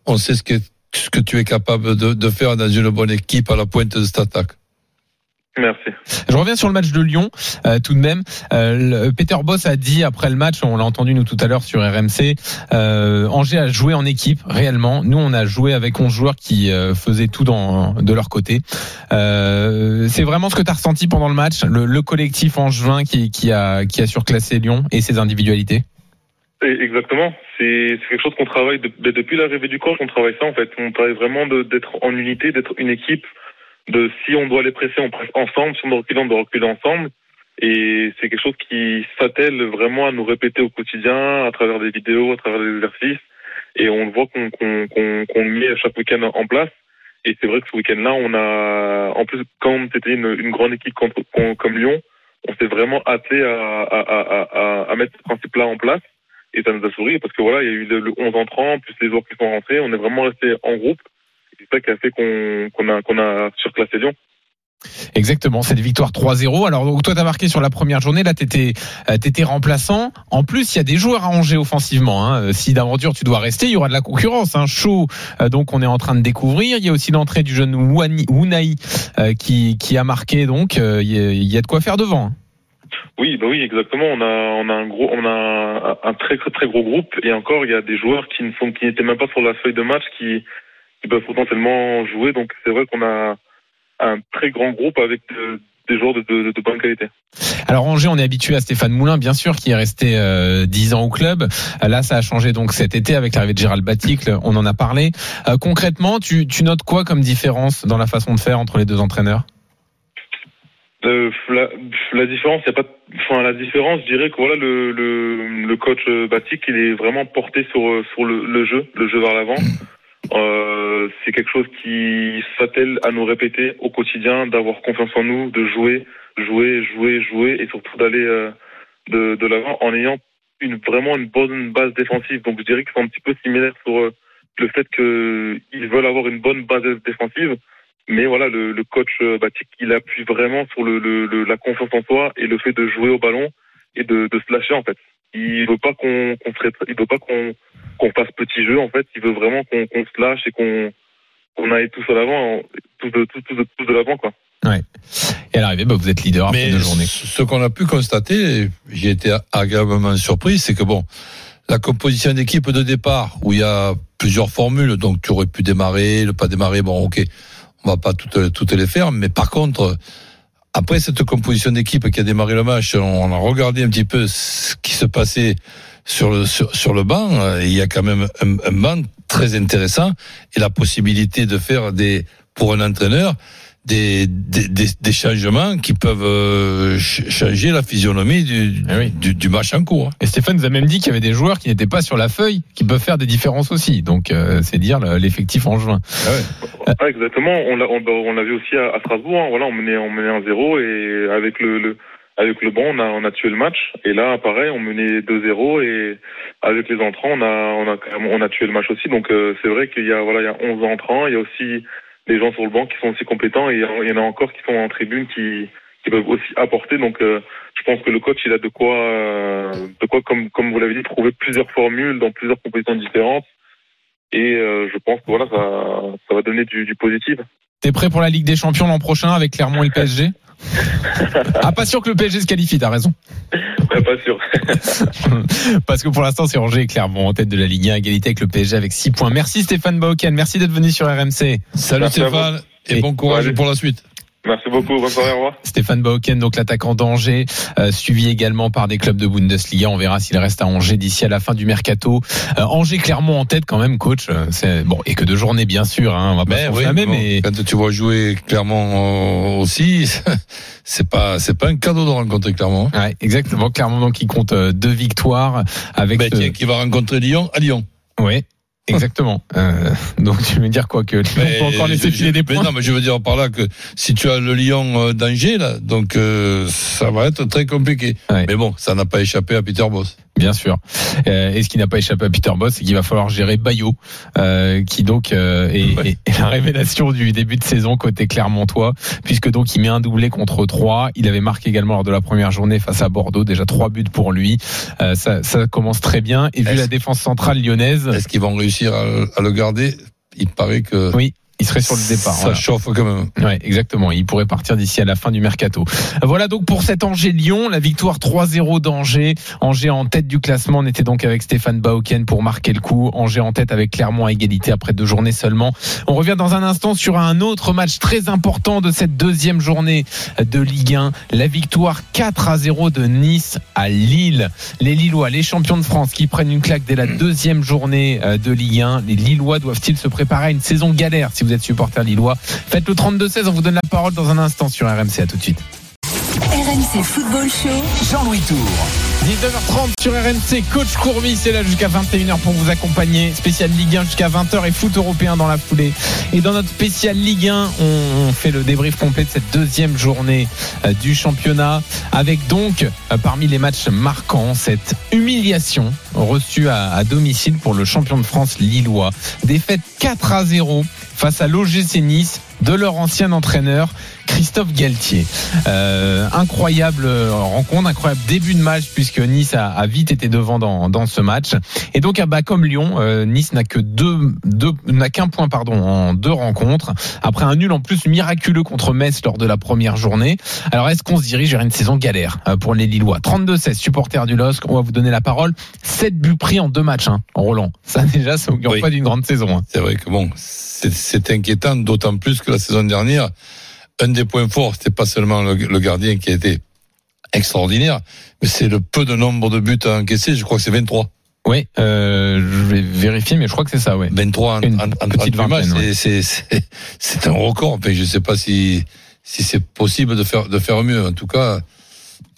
On sait ce que ce que tu es capable de, de faire dans une bonne équipe à la pointe de cette attaque. Merci. Je reviens sur le match de Lyon euh, tout de même. Euh, Peter Boss a dit après le match, on l'a entendu nous tout à l'heure sur RMC, euh, Angers a joué en équipe réellement. Nous on a joué avec 11 joueurs qui euh, faisaient tout dans, de leur côté. Euh, c'est vraiment ce que tu as ressenti pendant le match, le, le collectif angevin qui, qui, a, qui a surclassé Lyon et ses individualités? Exactement. C'est quelque chose qu'on travaille de, depuis l'arrivée du coach. On travaille ça en fait. On travaille vraiment d'être en unité, d'être une équipe de si on doit les presser, on presse ensemble, si on doit reculer, on doit reculer ensemble. Et c'est quelque chose qui s'attelle vraiment à nous répéter au quotidien, à travers des vidéos, à travers des exercices. Et on voit qu'on qu qu qu met chaque week-end en place. Et c'est vrai que ce week-end-là, on a, en plus, quand c'était une, une, grande équipe contre, comme Lyon, on s'est vraiment attelé à, à, à, à, mettre ce principe-là en place. Et ça nous a souri parce que voilà, il y a eu le, le 11 entrant, plus les autres qui sont rentrés. On est vraiment resté en groupe c'est ça qui a fait qu'on qu a, qu'on a surclassé Lyon. Exactement, c'est des victoires 3-0. Alors donc toi t'as marqué sur la première journée, là t'étais euh, t'étais remplaçant. En plus il y a des joueurs à Angers offensivement. Hein. Si d'aventure tu dois rester, il y aura de la concurrence. Hein. Chaud, euh, donc on est en train de découvrir. Il y a aussi l'entrée du jeune euh, qui qui a marqué. Donc euh, il y, a- il y a de quoi faire devant. hein. Oui, bah oui, exactement. On a, on a un gros, on a un très très très gros groupe et encore, il y a des joueurs qui ne sont, qui n'étaient même pas sur la feuille de match, qui, qui peuvent potentiellement jouer. Donc c'est vrai qu'on a un très grand groupe avec de- des joueurs de, de, de bonne qualité. Alors Angers, on est habitué à Stéphane Moulin, bien sûr, qui est resté euh, 10 ans au club. Euh, Là, ça a changé donc cet été avec l'arrivée de Gérald Baticle. On en a parlé. Euh, concrètement, tu, tu notes quoi comme différence dans la façon de faire entre les deux entraîneurs? Euh, la, la différence, y a pas, enfin la différence, je dirais que voilà le le, le coach Batik, il est vraiment porté sur sur le, le jeu, le jeu vers l'avant. Euh, c'est quelque chose qui s'attelle à nous répéter au quotidien, d'avoir confiance en nous, de jouer, jouer, jouer, jouer, et surtout d'aller euh, de de l'avant en ayant une vraiment une bonne base défensive. Donc je dirais que c'est un petit peu similaire sur euh, le fait que ils veulent avoir une bonne base défensive. Mais voilà, le, le coach euh, Batik, il appuie vraiment sur le, le- la confiance en soi et le fait de jouer au ballon et de, de se lâcher en fait. Il veut pas qu'on il veut pas qu'on qu'on fasse petit jeu en fait. Il veut vraiment qu'on qu'on se lâche et qu'on qu'on aille tous à l'avant, tous de tous, tous de, tous de l'avant quoi. Et à l'arrivée, bah, vous êtes leader après Mais deux journées. ce qu'on a pu constater, j'ai été agréablement surpris, c'est que bon, la composition d'équipe de départ, où il y a plusieurs formules, donc tu aurais pu démarrer, le pas démarrer, bon, ok, on va pas toutes, toutes les faire, mais par contre, après cette composition d'équipe qui a démarré le match, on a regardé un petit peu ce qui se passait sur le, sur, le banc, il y a quand même un banc très intéressant et la possibilité de faire des, pour un entraîneur, des, des, des, des changements qui peuvent euh, ch- changer la physionomie du, Ah oui. du, du match en cours. hein. Et Stéphane nous a même dit qu'il y avait des joueurs qui n'étaient pas sur la feuille, qui peuvent faire des différences aussi. Donc euh, c'est dire le- l'effectif en juin. Ah, exactement. On l'a on, l'a- on l'a vu aussi à, à Strasbourg. hein. Voilà, on menait on menait un 0 et avec le, le avec le banc, on a on a tué le match. Et là, pareil, on menait 2-0 et avec les entrants, on a on a on a tué le match aussi. Donc euh, c'est vrai qu'il y a voilà, il y a 11 entrants. Il y a aussi des gens sur le banc qui sont aussi compétents et il y en- il y en a encore qui sont en tribune qui qui peuvent aussi apporter. Donc euh, je pense que le coach, il a de quoi euh, de quoi comme comme vous l'avez dit, trouver plusieurs formules dans plusieurs compétitions différentes. Et euh, je pense que voilà, ça, ça va donner du, du positif. T'es prêt pour la Ligue des Champions l'an prochain avec Clermont et le PSG Ah, pas sûr que le PSG se qualifie, t'as raison. Ouais, pas sûr. Parce que pour l'instant, c'est Angers et Clermont en tête de la Ligue 1, égalité avec le PSG avec 6 points. Merci Stéphane Bauken, merci d'être venu sur RMC. Salut Merci Stéphane et Et- bon courage Allez. pour la suite. Merci beaucoup. Bonne soirée. Au revoir. Stéphane Bauken, donc l'attaquant d'Angers, euh, suivi également par des clubs de Bundesliga. On verra s'il reste à Angers d'ici à la fin du mercato. Euh, Angers Clermont en tête quand même, coach. Euh, C'est bon et que de journées bien sûr. Hein, on va pas Mais oui, s'enflammer, bon, mais quand tu vois jouer Clermont euh, aussi, c'est pas c'est pas un cadeau de rencontrer Clermont. hein. ouais, exactement. Clermont donc qui compte euh, deux victoires avec. Ben, ce- tiens, qui va rencontrer Lyon à Lyon. Ouais. Exactement. Euh, donc tu veux dire quoi que Mais peut encore laisser filer des mais points non, mais je veux dire par là que si tu as le Lyon euh, d'Angers là, donc euh, ça va être très compliqué. Ouais. Mais bon, ça n'a pas échappé à Peter Boss. Bien sûr. Euh, et ce qui n'a pas échappé à Peter Boss, c'est qu'il va falloir gérer Bayo, euh, qui donc euh, est, Ouais. est- est la révélation du début de saison côté Clermontois, puisque donc il met un doublé contre trois. Il avait marqué également lors de la première journée face à Bordeaux, déjà trois buts pour lui. Ça, ça commence très bien. Et vu la défense centrale lyonnaise, Est-ce qu'ils vont réussir à, à le garder? Il paraît que Oui, il serait sur le départ. Ça voilà. chauffe quand même. Ouais, exactement. Il pourrait partir d'ici à la fin du mercato. Voilà donc pour cet Angers-Lyon, la victoire 3-0 d'Angers. Angers en tête du classement. On était donc avec Stéphane Bauken pour marquer le coup. Angers en tête avec Clermont à égalité après deux journées seulement. On revient dans un instant sur un autre match très important de cette deuxième journée de Ligue 1. La victoire 4 à 0 de Nice à Lille. Les Lillois, les champions de France qui prennent une claque dès la deuxième journée euh, de Ligue 1. Les Lillois doivent-ils se préparer à une saison galère si vous êtes supporter lillois Faites le 32-16, on vous donne la parole dans un instant sur RMC. À tout de suite. RMC Football Show. Jean-Louis Tour. 19h30 sur RMC, coach Courbis est là jusqu'à 21h pour vous accompagner. Spécial Ligue 1 jusqu'à 20h et foot européen dans la foulée. Et dans notre spécial Ligue 1, on fait le débrief complet de cette deuxième journée euh, du championnat avec donc euh, parmi les matchs marquants cette humiliation reçue à, à domicile pour le champion de France lillois. Défaite 4 à 0 face à l'OGC Nice. de leur ancien entraîneur Christophe Galtier. Euh, incroyable rencontre, incroyable début de match puisque Nice a, a vite été devant dans, dans ce match. Et donc, à bas comme Lyon, euh, Nice n'a que deux, deux n'a qu'un point pardon en deux rencontres après un nul en plus miraculeux contre Metz lors de la première journée. Alors, est-ce qu'on se dirige vers une saison galère euh, pour les Lillois? 32-16 supporters du LOSC. On va vous donner la parole. 7 buts pris en deux matchs, hein, en Roland. Ça déjà, ça augure Oui. pas d'une grande saison. hein. C'est vrai que bon, c'est inquiétant, d'autant plus que la saison dernière, un des points forts, c'était pas seulement le, le gardien qui a été extraordinaire, mais c'est le peu de nombre de buts à encaisser. Je crois que c'est 23. Oui, euh, je vais vérifier, mais je crois que c'est ça, ouais. 23 en, Une en, en petite 38 matchs, vingtaine, ouais. c'est- c'est c'est- c'est un record. Enfin, je sais pas si si c'est possible de faire de faire mieux. En tout cas,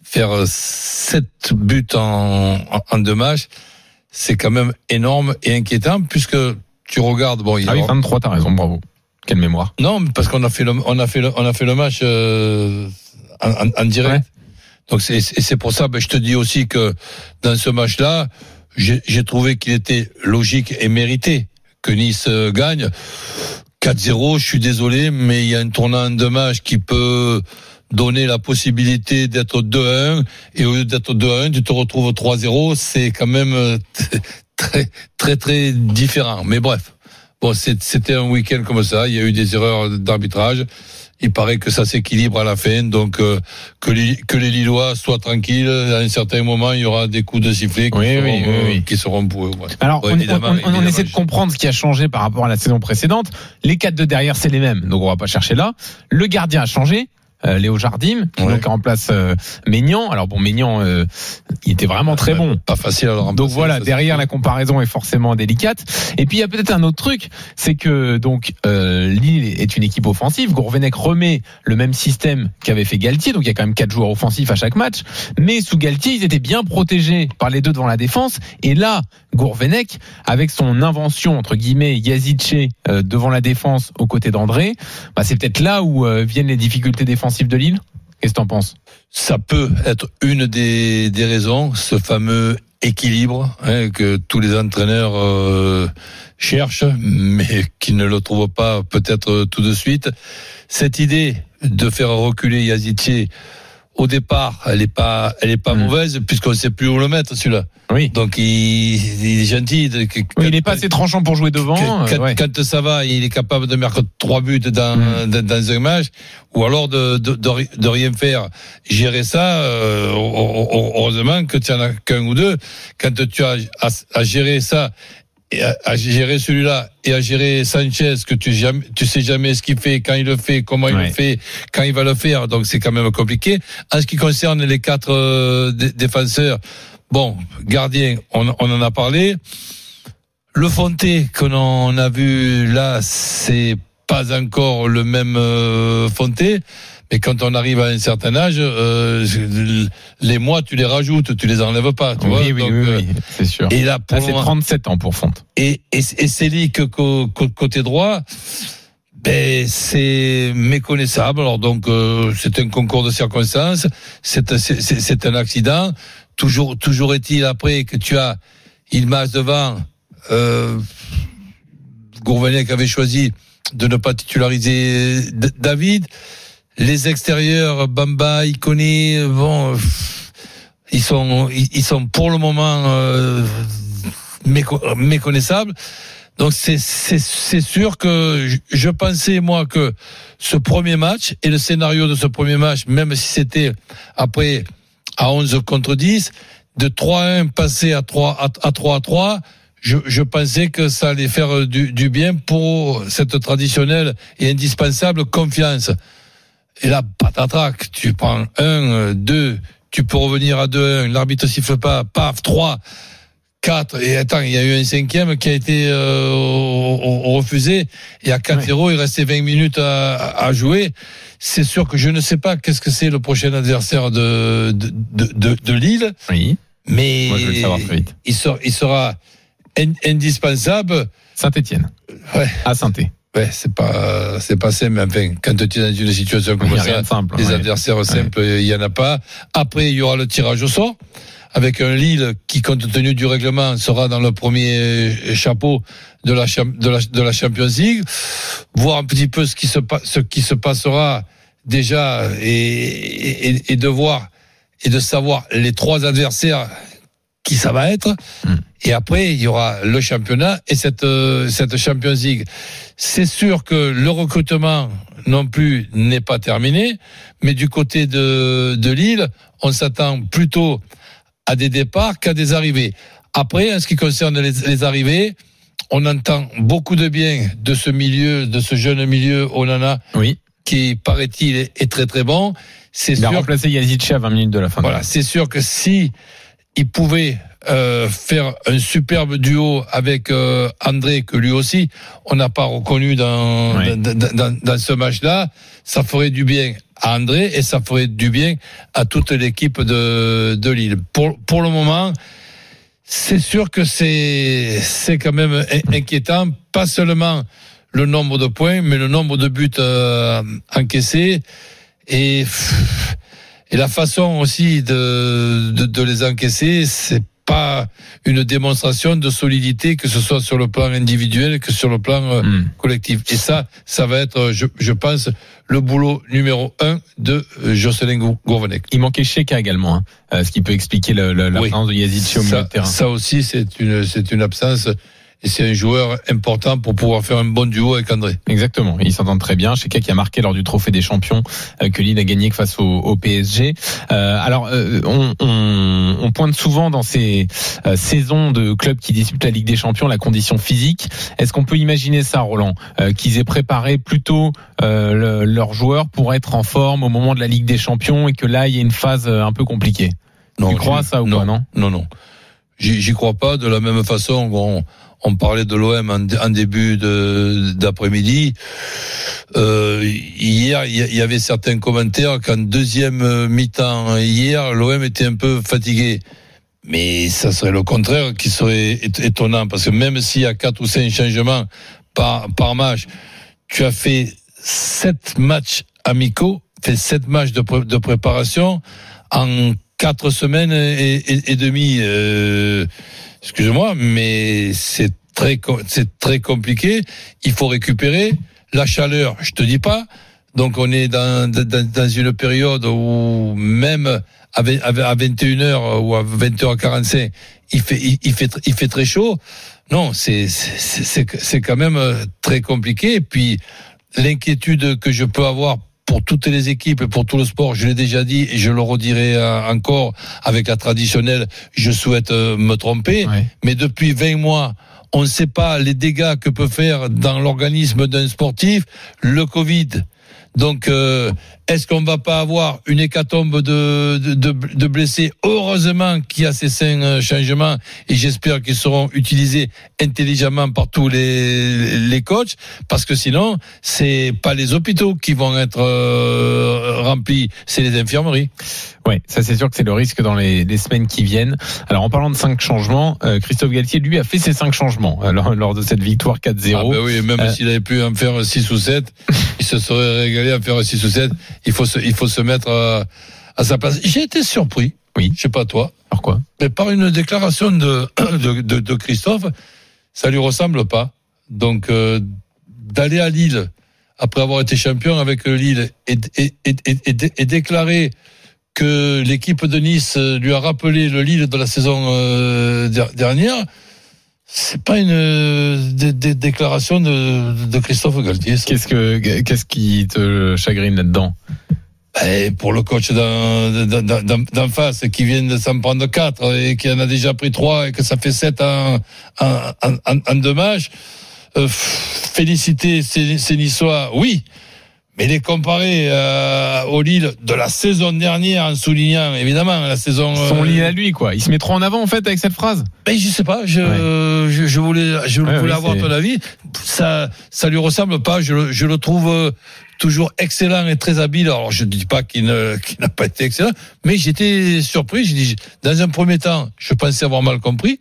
faire 7 buts en, en, en deux matchs, c'est quand même énorme et inquiétant puisque tu regardes bon, il Ah oui, 23, t'as raison, bravo. Quelle mémoire? non, parce qu'on a fait le, on a fait le, on a fait le match euh, en, en- en direct. Donc c'est, c'est pour ça, ben, je te dis aussi que dans ce match-là, j'ai, j'ai trouvé qu'il était logique et mérité que Nice euh, gagne. 4-0, je suis désolé, mais il y a un tournant en deux matchs qui peut donner la possibilité d'être 2-1 et au lieu d'être 2-1, tu te retrouves 3-0, c'est quand même euh, très très très différent. Mais bref, bon, c'était un week-end comme ça. Il y a eu des erreurs d'arbitrage. Il paraît que ça s'équilibre à la fin, donc euh, que, les, que les Lillois soient tranquilles. À un certain moment, il y aura des coups de sifflet qui, Oui, seront, oui, oui, euh, qui seront pour eux. ouais. Alors, Ouais, on, évidemment, on- on- essaie de comprendre ce qui a changé par rapport à la saison précédente. Les quatre de derrière, c'est les mêmes, donc on va pas chercher là. Le gardien a changé. Euh, Léo Jardim, qui Ouais. donc remplace euh, Maignan. Alors bon, Maignan, euh, il était vraiment très Ouais, bon. Pas facile à le remplacer, Donc voilà, derrière la comparaison est forcément délicate. Et puis il y a peut-être un autre truc, c'est que donc euh, Lille est une équipe offensive. Gourvenec remet le même système qu'avait fait Galtier, donc il y a quand même quatre joueurs offensifs à chaque match. Mais sous Galtier, ils étaient bien protégés par les deux devant la défense. Et là, Gourvenec, avec son invention entre guillemets Yazice euh, devant la défense aux côtés d'André, bah, c'est peut-être là où euh, viennent les difficultés défensives de Lille. Qu'est-ce que t'en penses? Ça peut être une des, des raisons, ce fameux équilibre hein, que tous les entraîneurs euh, cherchent, mais qui ne le trouvent pas peut-être tout de suite. Cette idée de faire reculer Yazici, au départ, elle est pas, elle est pas Mm. mauvaise puisqu'on sait plus où le mettre celui-là. Oui. Donc il, il est gentil. de- il n'est pas assez tranchant pour jouer devant. euh, quand, ouais. quand ça va, il est capable de mettre trois buts dans, Mm. dans, dans un match, ou alors de, de, de, ri- de rien faire. Gérer ça, euh, heu- heu- heureusement que tu en as qu'un ou deux. Quand tu as à, à gérer ça, et à, à gérer celui-là, et à gérer Sanchez, que tu, jamais, tu sais jamais ce qu'il fait, quand il le fait, comment il Ouais. le fait, quand il va le faire, donc c'est quand même compliqué. En ce qui concerne les quatre euh, dé- défenseurs, bon, gardien, on, on en a parlé. Le Fonté que l'on a vu là, c'est pas encore le même euh, Fonté. Mais quand on arrive à un certain âge, euh, les mois, tu les rajoutes, tu les enlèves pas. Tu vois oui, oui, Donc, oui, euh, oui, c'est sûr. Et là, pour Là, c'est moment- 37 ans pour Fonte. et, et, et Célic côté droit, ben c'est méconnaissable. Alors donc euh, c'est un concours de circonstances, c'est un- c'est un accident. Toujours toujours est-il après que tu as Ilmaz devant. Euh, Gourvenec avait choisi de ne pas titulariser David. Les extérieurs, Bamba, Iconi, bon, ils sont ils sont pour le moment euh, méco- méconnaissables. Donc c'est sûr que je, pensais moi que ce premier match et le scénario de ce premier match, même si c'était après à 11 contre 10, de 3-1 passer à 3 à, à 3 à 3, je, je pensais que ça allait faire du, du bien pour cette traditionnelle et indispensable confiance. Et là, patatrac, tu prends 1, 2, tu peux revenir à 2-1, l'arbitre siffle pas, paf, 3, 4, et attends, il y a eu un cinquième qui a été euh, refusé, et à 4-0, il restait 20 minutes à, à jouer. C'est sûr que je ne sais pas qu'est-ce que c'est le prochain adversaire de, de, de, de, de Lille, Oui. mais Moi, je le savoir très vite. il sera, il sera in- indispensable. Saint-Etienne. Ouais. À saint Ouais, c'est pas, c'est pas simple, mais enfin, quand tu es dans une situation comme ça, simple. les ouais. adversaires simples, il y en a pas. Après, il y aura le tirage au sort. avec un Lille qui, compte tenu du règlement, sera dans le premier chapeau de la, de la, de la Champions League, voir un petit peu ce qui se, ce qui se passera déjà et, et, et de voir et de savoir les trois adversaires qui ça va être. Mm. Et après, il y aura le championnat et cette, euh, cette Champions League. C'est sûr que le recrutement non plus n'est pas terminé, mais du côté de, de Lille, on s'attend plutôt à des départs qu'à des arrivées. Après, en ce qui concerne les, les arrivées, on entend beaucoup de bien de ce milieu, de ce jeune milieu Onana. Oui qui paraît-il est très très bon. C'est sûr. Il a remplacé Yazici à 20 minutes de la fin. Voilà, c'est sûr que si il pouvait euh, faire un superbe duo avec euh, André, que lui aussi, on n'a pas reconnu dans, dans, dans, dans, ce match-là, ça ferait du bien à André et ça ferait du bien à toute l'équipe de, de Lille. Pour, pour le moment, c'est sûr que c'est, c'est quand même inquiétant, pas seulement le nombre de points, mais le nombre de buts euh, encaissés. Et et la façon aussi de, de, de les encaisser, c'est pas une démonstration de solidité, que ce soit sur le plan individuel que sur le plan euh, hmm. collectif. Et ça, ça va être, je, je, pense, le boulot numéro un de euh, Jocelyn Gourvenec. Il manquait Cheka également, hein, euh, ce qui peut expliquer l'absence de Yazid au milieu de terrain. Ça aussi, c'est une, c'est une absence et c'est un joueur important pour pouvoir faire un bon duo avec André. Exactement, ils s'entendent très bien. Cheka qui a marqué lors du Trophée des Champions euh, que Lille a gagné face au, au PSG. Euh, alors, euh, on, on, on, pointe souvent dans ces euh, saisons de clubs qui disputent la Ligue des Champions la condition physique. Est-ce qu'on peut imaginer ça, Roland, euh, qu'ils aient préparé plutôt le, leurs joueurs pour être en forme au moment de la Ligue des Champions et que là, il y a une phase un peu compliquée? Non, Tu crois ça ou non, pas, non Non, non. J'y crois pas. De la même façon, on, on parlait de l'OM en, début d'après-midi. Euh, hier, il y avait certains commentaires qu'en deuxième mi-temps hier, l'OM était un peu fatigué. Mais ça serait le contraire qui serait étonnant parce que même s'il y a quatre ou cinq changements par, match, tu as fait sept matchs amicaux, fait sept matchs de, préparation en quatre semaines et demie. Euh, excusez-moi, mais c'est très, c'est très compliqué. Il faut récupérer la chaleur. Je te dis pas. Donc on est dans, dans, dans une période où même à 21h ou à 20h45, il fait, il, fait, il fait très chaud. Non, c'est, c'est, c'est quand même euh, très compliqué. Et puis, l'inquiétude que je peux avoir pour toutes les équipes et pour tout le sport, je l'ai déjà dit et je le redirai euh, encore avec la traditionnelle, je souhaite euh, me tromper, mais depuis 20 mois, on ne sait pas les dégâts que peut faire dans l'organisme d'un sportif le Covid. Donc, euh, est-ce qu'on va pas avoir une hécatombe de, de, de, blessés Heureusement qu'il y a ces cinq euh, changements et j'espère qu'ils seront utilisés intelligemment par tous les, les coachs parce que sinon, c'est pas les hôpitaux qui vont être euh, remplis, c'est les infirmeries. Ouais, ça c'est sûr que c'est le risque dans les, les, semaines qui viennent. Alors en parlant de cinq changements, euh, Christophe Galtier lui a fait ses cinq changements lors, lors, de cette victoire 4-0. Ah ben oui, même s'il avait pu en faire 6 ou 7, il se serait régalé à faire 6 ou 7 il faut se, il faut se mettre à, à sa place. J'ai été surpris. Oui. Je sais pas toi. Pourquoi Mais par une déclaration de, de, de, de Christophe, ça lui ressemble pas. Donc euh, d'aller à Lille après avoir été champion avec Lille et, et, et, et déclarer que l'équipe de Nice lui a rappelé le Lille de la saison euh, dernière, c'est pas une déclaration de, de, Christophe Galtier. Qu'est-ce que qu'est-ce qui te chagrine là-dedans? Ben, Pour le coach d'en face qui vient de s'en prendre quatre et qui en a déjà pris trois et que ça fait sept en, en, en, en deux matchs. Euh, féliciter ces, ces Niçois, oui, mais les comparer euh, au Lille de la saison dernière en soulignant évidemment la saison son Lille à lui quoi. Il se met trop en avant en fait avec cette phrase. Mais je sais pas je je, je, voulais je voulais avoir ton avis. Ça ça lui ressemble pas je, je le trouve euh, toujours excellent et très habile. Alors je ne dis pas qu'il n'a pas été excellent mais j'étais surpris. Je dis dans un premier temps je pensais avoir mal compris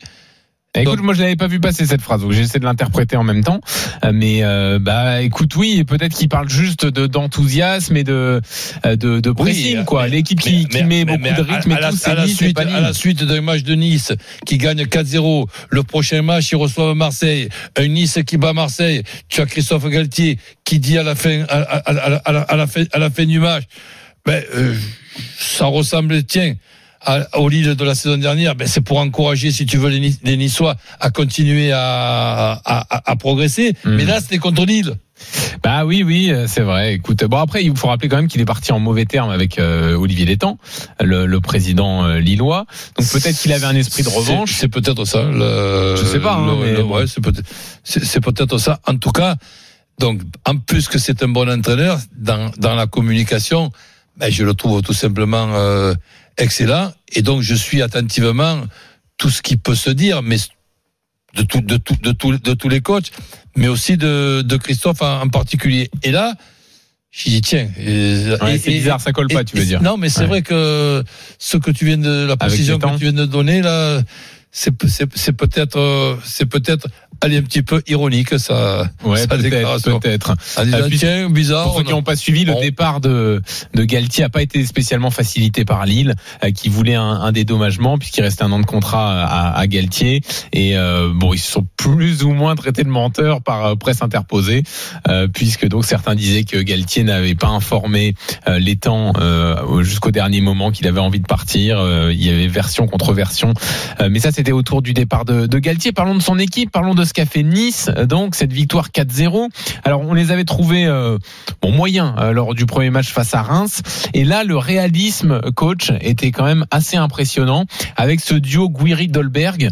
écoute, Donc- moi je l'avais pas vu passer cette phrase, donc j'essaie de l'interpréter en même temps. Euh, Mais euh, bah écoute, oui, peut-être qu'il parle juste de d'enthousiasme et de euh, de, de pressing Oui, quoi. L'équipe qui, qui met beaucoup de rythme à, et la, tout, à la Nice, c'est suite, à la suite d'un match de Nice qui gagne 4-0, le prochain match ils reçoivent Marseille, un Nice qui bat Marseille. Tu as Christophe Galtier qui dit à la fin, à la- à la fin, à la fin du match, ben euh, ça ressemble, tiens. Au Lille de la saison dernière, ben c'est pour encourager, si tu veux, les, Nice- les Niçois à continuer à, à, à- à progresser. Mhm. Mais là, c'était contre Lille. Bah oui, oui, euh, c'est vrai. Écoute, bon après, il faut rappeler quand même qu'il est parti en mauvais terme avec euh, Olivier Létang, le, le président euh, lillois. Donc peut-être qu'il avait un esprit de revanche. C'est peut-être ça. Le, Je sais pas, hein, le- bon. ouais, c'est peut-être, peut-être ça. En tout cas, donc, en plus que c'est un bon entraîneur, dans, dans la communication, ben, je le trouve tout simplement euh, excellent. Et donc, je suis attentivement tout ce qui peut se dire, mais de tout, de tout, de tout, de tous les coachs, mais aussi de, de Christophe en, en particulier. Et là, j'ai dit tiens. euh, Ouais, c'est bizarre, ça colle pas, et- tu veux dire. Non, mais c'est Ouais. vrai que ce que tu viens de la précision que tu viens de donner là, c'est peut-être euh, c'est peut-être aller un petit peu ironique ça. Ouais, peut-être, peut-être. Tiens bizarre. Pour ceux qui a- n'ont pas suivi, le départ de, de Galtier a pas été spécialement facilité par Lille, euh, qui voulait un, un dédommagement puisqu'il restait un an de contrat à, à Galtier. Et euh, bon, ils se sont plus ou moins traités de menteurs par euh, presse interposée, puisque donc certains disaient que Galtier n'avait pas informé les temps jusqu'au dernier moment qu'il avait envie de partir. Il y avait version contre version, mais ça c'était autour du départ de, Galtier. Parlons de son équipe, parlons de ce qu'a fait Nice. Donc cette victoire 4-0. Alors on les avait trouvés euh, bon moyen euh, lors du premier match face à Reims. Et là, le réalisme coach était quand même assez impressionnant avec ce duo Guiri-Dolberg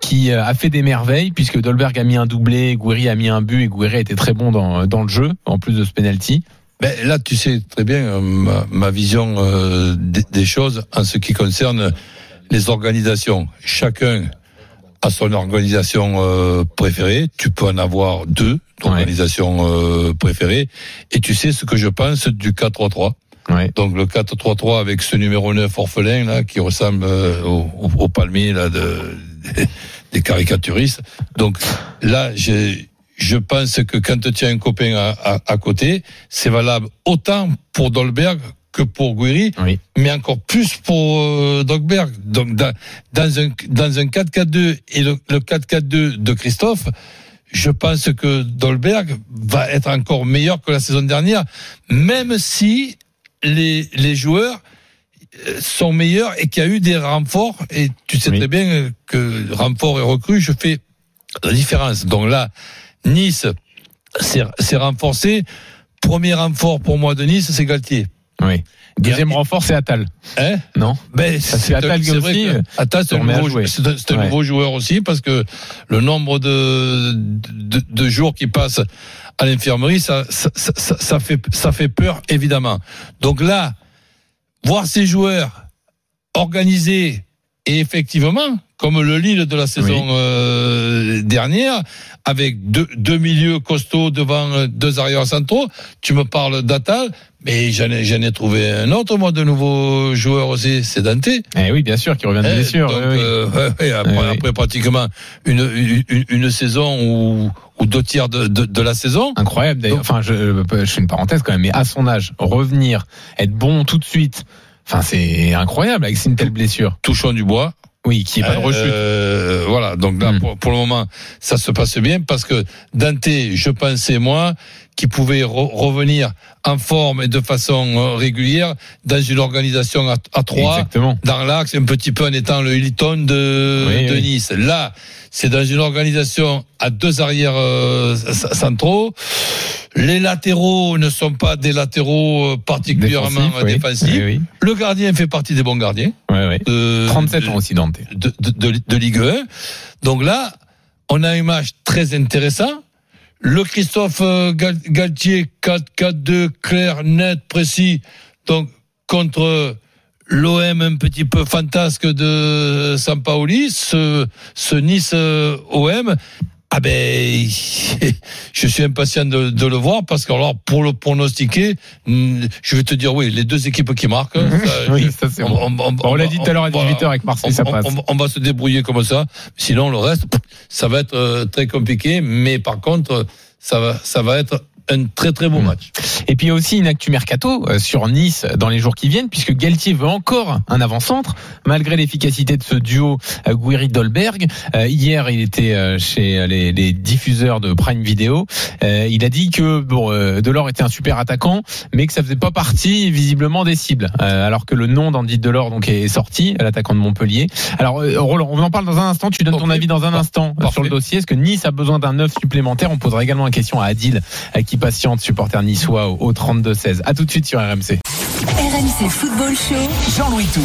qui euh, a fait des merveilles puisque Dolberg a mis un doublé, Guiri a mis un but et Guiri été très bon dans, le jeu en plus de ce penalty. Ben, là, tu sais très bien ma, vision des choses en ce qui concerne les organisations. Chacun a son organisation euh, préférée. Tu peux en avoir deux d'organisations euh, préférées. Et tu sais ce que je pense du 4-3-3. Ouais. Donc le 4-3-3 avec ce numéro 9 orphelin là qui ressemble euh, au, au, au palmier là de, des caricaturistes. Donc là j'ai je pense que quand tu as un copain à, à, à côté, c'est valable autant pour Dolberg que pour Guiri, Oui. mais encore plus pour euh, Dolberg. Donc dans, dans un dans un 4-4-2 et le, le 4-4-2 de Christophe, je pense que Dolberg va être encore meilleur que la saison dernière, même si les, les joueurs euh, sont meilleurs et qu'il y a eu des renforts. Et tu sais Oui. très bien que renfort et recrue, je fais la différence. Donc là, Nice s'est renforcé. Premier renfort pour moi de Nice, c'est Galtier. Oui. Deuxième renfort, c'est Attal. Hein Non ben, c'est Attal vrai aussi, Attal, c'est un, nouveau, joueur aussi parce que le nombre de, de, de jours qui passent à l'infirmerie, ça, ça, ça- ça fait, ça fait peur, évidemment. Donc là, voir ces joueurs organisés et effectivement, comme le Lille de la saison Oui. euh, dernière, avec deux, deux milieux costauds devant euh, deux arrières centraux, tu me parles d'Atal, mais j'en ai, ai trouvé un autre, moi, de nouveaux joueurs aussi, c'est Dante. Eh oui, bien sûr, qui revient de Eh, blessure. donc, oui, oui. euh, ouais, ouais, après, pratiquement une, une, une saison ou, ou deux tiers de, de, de la saison. Incroyable d'ailleurs. Enfin, je, je fais une parenthèse quand même, mais à son âge, revenir, être bon tout de suite. Enfin, c'est incroyable avec une telle blessure. Touchons du bois. Oui, qui est pas de rechute. Euh, voilà, donc là, Hmm. pour, pour le moment, ça se passe bien parce que Dante, je pensais, moi, qu'il pouvait re- revenir en forme et de façon euh, régulière dans une organisation à, à trois. Exactement. dans l'axe, un petit peu en étant le Hilton de, Oui, de oui. Nice. Là, c'est dans une organisation à deux arrières euh, centraux. Les latéraux ne sont pas des latéraux euh, particulièrement Défensif, défensifs. Oui, oui. Le gardien fait partie des bons gardiens. Ouais, ouais. de- 37 de- ans aussi, Dante. de, de, Ligue 1. Donc là, on a un match très intéressant. Le Christophe euh, Gal- Galtier 4-4-2, clair, net, précis. Donc contre l'OM un petit peu fantasque de Sampaoli, ce, ce Nice euh, OM. Ah ben, je suis impatient de, de le voir parce que alors pour le pronostiquer, hmm, je vais te dire oui, les deux équipes qui marquent. ça, Oui, ça c'est bon. On, l'a dit tout à l'heure à 18h avec Marseille, ça on, passe. on- va se débrouiller comme ça. Sinon, le reste, ça va être euh, très compliqué. Mais par contre, ça va, ça va être un très très beau Mm. match. Et puis il y a aussi une actu mercato euh, sur Nice dans les jours qui viennent, puisque Galtier veut encore un avant-centre, malgré l'efficacité de ce duo euh, Guiri-Dolberg. Euh, hier, il était chez les, les diffuseurs de Prime Video. Il a dit que bon, Delors était un super attaquant, mais que ça faisait pas partie visiblement des cibles. Alors que le nom d'Andy Delors donc est sorti, l'attaquant de Montpellier. Alors Roland, on en parle dans un instant. Tu donnes ton avis dans un instant sur le dossier. Est-ce que Nice a besoin d'un neuf supplémentaire? On posera également la question à Adil euh, qui patiente, supporter niçois au, au 32-16. À tout de suite sur RMC. RMC Football Show. Jean-Louis Tour.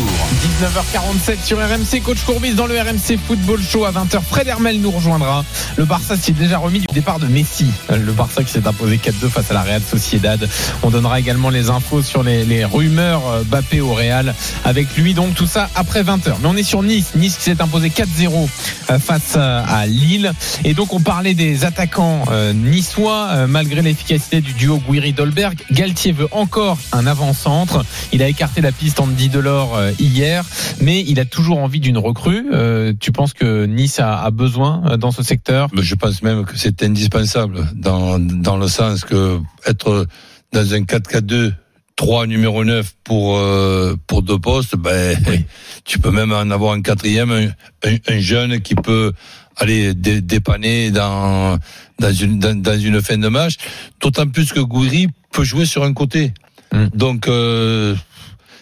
19h47 sur RMC, coach Courbis dans le RMC Football Show à 20h. Fred Hermel nous rejoindra. Le Barça s'est déjà remis du départ de Messi. Le Barça qui s'est imposé 4-2 face à la Real Sociedad. On donnera également les infos sur les, les rumeurs euh, Bappé au Real avec lui. Donc tout ça après 20h. Mais on est sur Nice. Nice qui s'est imposé 4-0 euh, face euh, à Lille. Et donc on parlait des attaquants niçois malgré l'efficacité du duo Guiri-Dolberg. Galtier veut encore un avant-centre. Il a écarté la piste Andy Delors euh, hier, mais il a toujours envie d'une recrue. Euh, tu penses que Nice a, a besoin euh, dans ce secteur? Je pense même que c'est indispensable dans, dans le sens que être dans un 4-4-2 3 numéro 9 pour euh, pour deux postes, ben tu peux même en avoir un quatrième, un, un- un jeune qui peut aller dé- dépanner dans dans une dans, dans une fin de match. D'autant plus que Gouiri peut jouer sur un côté. Mm. Donc euh,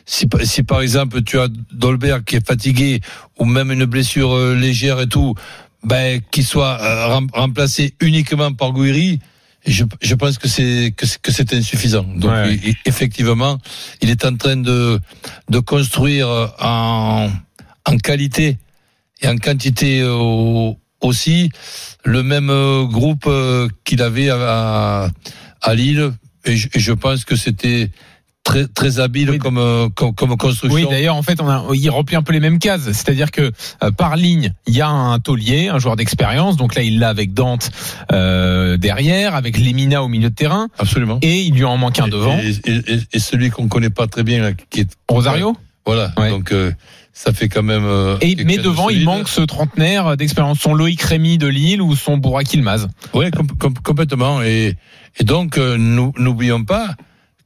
si, si par exemple tu as Dolberg qui est fatigué ou même une blessure euh, légère et tout, ben qu'il soit euh, rem- remplacé uniquement par Gouiri, je, je pense que c'est que, c'est- que c'est insuffisant. Donc Ouais. i- i- effectivement, il est en train de de construire en en qualité et en quantité euh, au- aussi le même euh, groupe euh, qu'il avait à, à Lille et je, et je pense que c'était très très habile Oui. comme, comme comme construction. Oui, d'ailleurs, en fait, on a, il remplit un peu les mêmes cases. C'est-à-dire que euh, par ligne, il y a un taulier, un joueur d'expérience. Donc là, il l'a avec Dante euh, derrière, avec Lemina au milieu de terrain, Absolument. et il lui en manque un devant. Et, et- et- et celui qu'on connaît pas très bien, là, qui est Rosario? Voilà. Ouais. Donc euh, ça fait quand même. euh, Et mais de devant, il manque ce trentenaire d'expérience. Son Loïc Rémy de Lille ou son Bourak Ilmaz. Oui, com- com- complètement. Et, et donc, euh, n'oublions pas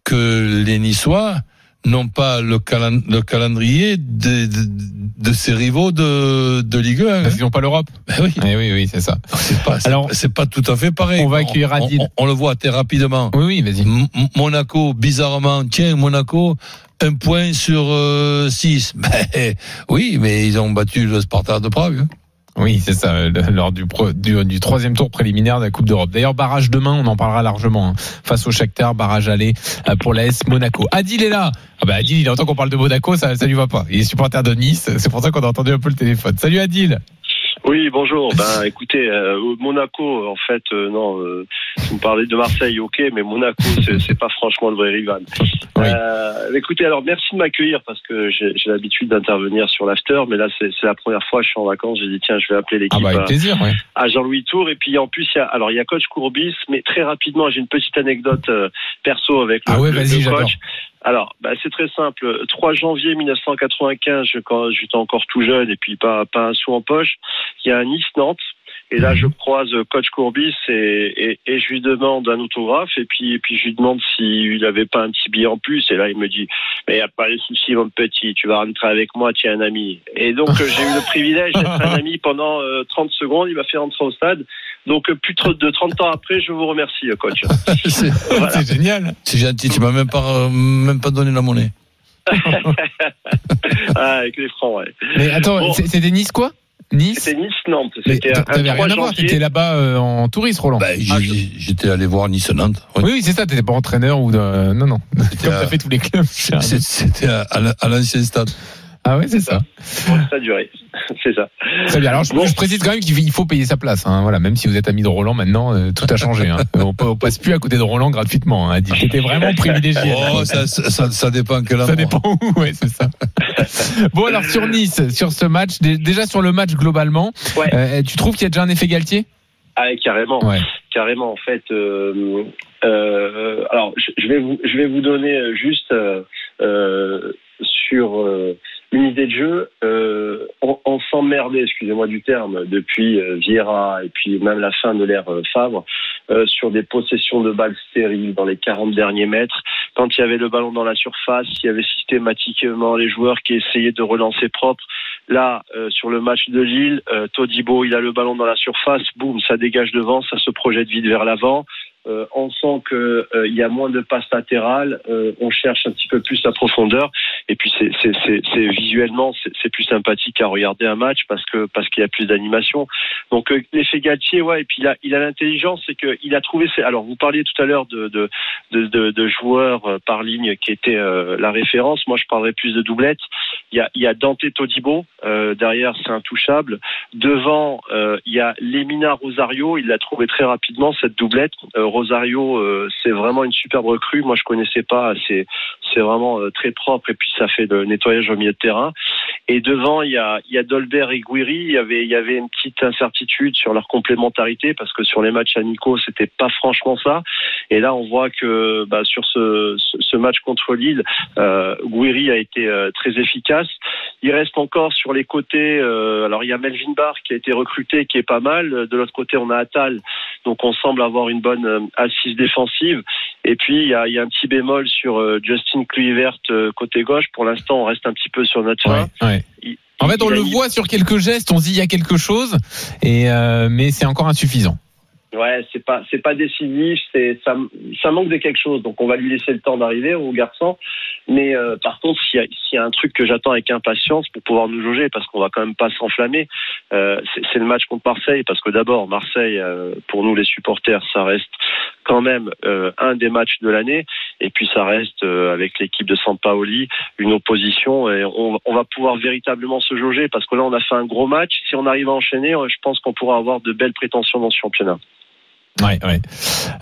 que les Niçois n'ont pas le, calen- le calendrier de, de, de ces rivaux de, de Ligue 1. hein. Parce qu'ils n'ont pas l'Europe. Ben oui. Eh oui, oui, c'est ça. C'est pas, Alors, c'est pas tout à fait pareil. on va accueillir Adil. On, on le voit très rapidement. Oui, oui, vas-y. Monaco, bizarrement, tiens, Monaco, un point sur euh, six. Ben, oui, mais ils ont battu le Sparta de Prague. hein. Oui, c'est ça, euh, lors du, du, troisième tour préliminaire de la Coupe d'Europe. D'ailleurs, barrage demain, on en parlera largement. hein. Face au Shakhtar, barrage aller euh, pour l'AS Monaco. Adil est là. Ah bah Adil, il entend qu'on parle de Monaco, ça, ça lui va pas. Il est supporter de Nice, c'est pour ça qu'on a entendu un peu le téléphone. Salut Adil. Oui, bonjour. Ben, écoutez, euh, Monaco, en fait, euh, non. Euh, vous me parlez de Marseille, ok, mais Monaco, c'est pas franchement le vrai rival. Oui. Euh, écoutez, alors merci de m'accueillir parce que j'ai l'habitude d'intervenir sur l'after, mais là, c'est la première fois. Je suis en vacances. J'ai dit tiens, je vais appeler Ah l'équipe bah avec à- ouais. à Jean-Louis Tour. Et puis en plus, il y a, alors il y a coach Courbis, mais très rapidement, j'ai une petite anecdote euh, perso avec le, Ah ouais, le- vas-y, le j'adore. coach. Alors, bah, c'est très simple. 3 janvier 1995, je- quand j'étais encore tout jeune et puis pas, pas un sou en poche, il y a un Nice-Nantes. Et là, je croise coach Courbis et, et, et je lui demande un autographe. Et puis, et puis je lui demande s'il avait pas un petit billet en plus. Et là, il me dit, mais il n'y a pas de souci, mon petit. Tu vas rentrer avec moi, tu es un ami. Et donc, euh, j'ai eu le privilège d'être un ami pendant euh, 30 secondes. Il m'a fait rentrer au stade. Donc, euh, plus de 30 ans après, je vous remercie, euh, coach. c'est Voilà. Génial. c'est gentil, tu m'as même pas, euh, même pas donné la monnaie. Ah, avec les francs, ouais. Mais attends, Bon. c'est- c'était Nice quoi? Nice C'était Nice-Nantes. C'était un, un T'avais 3 rien à voir, t'étais là-bas euh, en touriste, Roland. Ben, j'ai- j'étais allé voir Nice-Nantes. Oui. oui, oui, c'est ça, t'étais pas entraîneur ou de... Non, non. C'était Comme à- t'as fait tous les clubs. C'était à, à l'ancien stade. Ah ouais, c'est ça. Ça a duré. C'est ça. Très bien. Alors, je, Bon. je précise quand même qu'il faut payer sa place. Hein. Voilà, même si vous êtes ami de Roland, maintenant, euh, tout a changé. Hein. On, on passe plus à côté de Roland gratuitement. Hein. T'étais vraiment privilégié. Oh, ça, ça, ça, ça dépend quel Ça endroit. dépend où, ouais, c'est ça. bon, alors sur Nice, sur ce match, dé- déjà sur le match globalement, Ouais. euh, tu trouves qu'il y a déjà un effet Galtier? Ah, carrément, Ouais. carrément. En fait, euh, euh, alors je je vais vous, je vais vous donner juste euh, euh, sur euh, une idée de jeu. Euh, on on s'emmerdait, excusez-moi du terme, depuis euh, Vieira et puis même la fin de l'ère euh, Favre, euh, sur des possessions de balles stériles dans les 40 derniers mètres. Quand il y avait le ballon dans la surface, il y avait systématiquement les joueurs qui essayaient de relancer propre. Là, euh, sur le match de Lille, Todibo, il a le ballon dans la surface, boum, ça dégage devant, ça se projette vite vers l'avant. Euh, on sent que euh, y a moins de passes latérales, euh, on cherche un petit peu plus la profondeur, et puis c'est visuellement c'est plus sympathique à regarder un match parce que parce qu'il y a plus d'animation. Donc euh, l'effet Galtier, ouais, et puis il a il a l'intelligence, c'est que il a trouvé ses. Alors vous parliez tout à l'heure de de de, de, de joueurs euh, par ligne qui étaient euh, la référence. Moi, je parlerais plus de doublette. Il y a il y a Dante Todibo derrière, c'est intouchable. Devant, il y a Lemina Rosario. Il l'a trouvé très rapidement cette doublette. Rosario, euh, c'est vraiment une superbe recrue. Moi, je connaissais pas. C'est c'est vraiment euh, très propre et puis ça fait le nettoyage au milieu de terrain. Et devant, il y a y a Dolber et Guiri. Il y avait y avait une petite incertitude sur leur complémentarité parce que sur les matchs amicaux, c'était pas franchement ça. Et là, on voit que bah, sur ce, ce, match contre Lille, euh, Guiri a été euh, très efficace. Il reste encore sur les côtés. alors il y a Melvin Barr qui a été recruté, qui est pas mal. De l'autre côté, on a Attal, donc on semble avoir une bonne assise défensive. Et puis il y a, il y a un petit bémol sur euh, Justin Kluivert euh, côté gauche. Pour l'instant, on reste un petit peu sur notre fin. Ouais, ouais. Il- En fait, on le voit sur quelques gestes, on se dit il y a quelque chose, et euh, mais c'est encore insuffisant. Ouais, c'est pas c'est pas décisif, c'est ça ça manque de quelque chose. Donc on va lui laisser le temps d'arriver au garçon. Mais euh, par contre, s'il y, a- y a un truc que j'attends avec impatience pour pouvoir nous jauger, parce qu'on va quand même pas s'enflammer, euh, c'est c'est le match contre Marseille, parce que d'abord Marseille, euh, pour nous les supporters, ça reste quand même euh, un des matchs de l'année, et puis ça reste euh, avec l'équipe de Sampaoli une opposition, et on, on va pouvoir véritablement se jauger, parce que là on a fait un gros match. Si on arrive à enchaîner, euh, je pense qu'on pourra avoir de belles prétentions dans ce championnat. Ouais, ouais.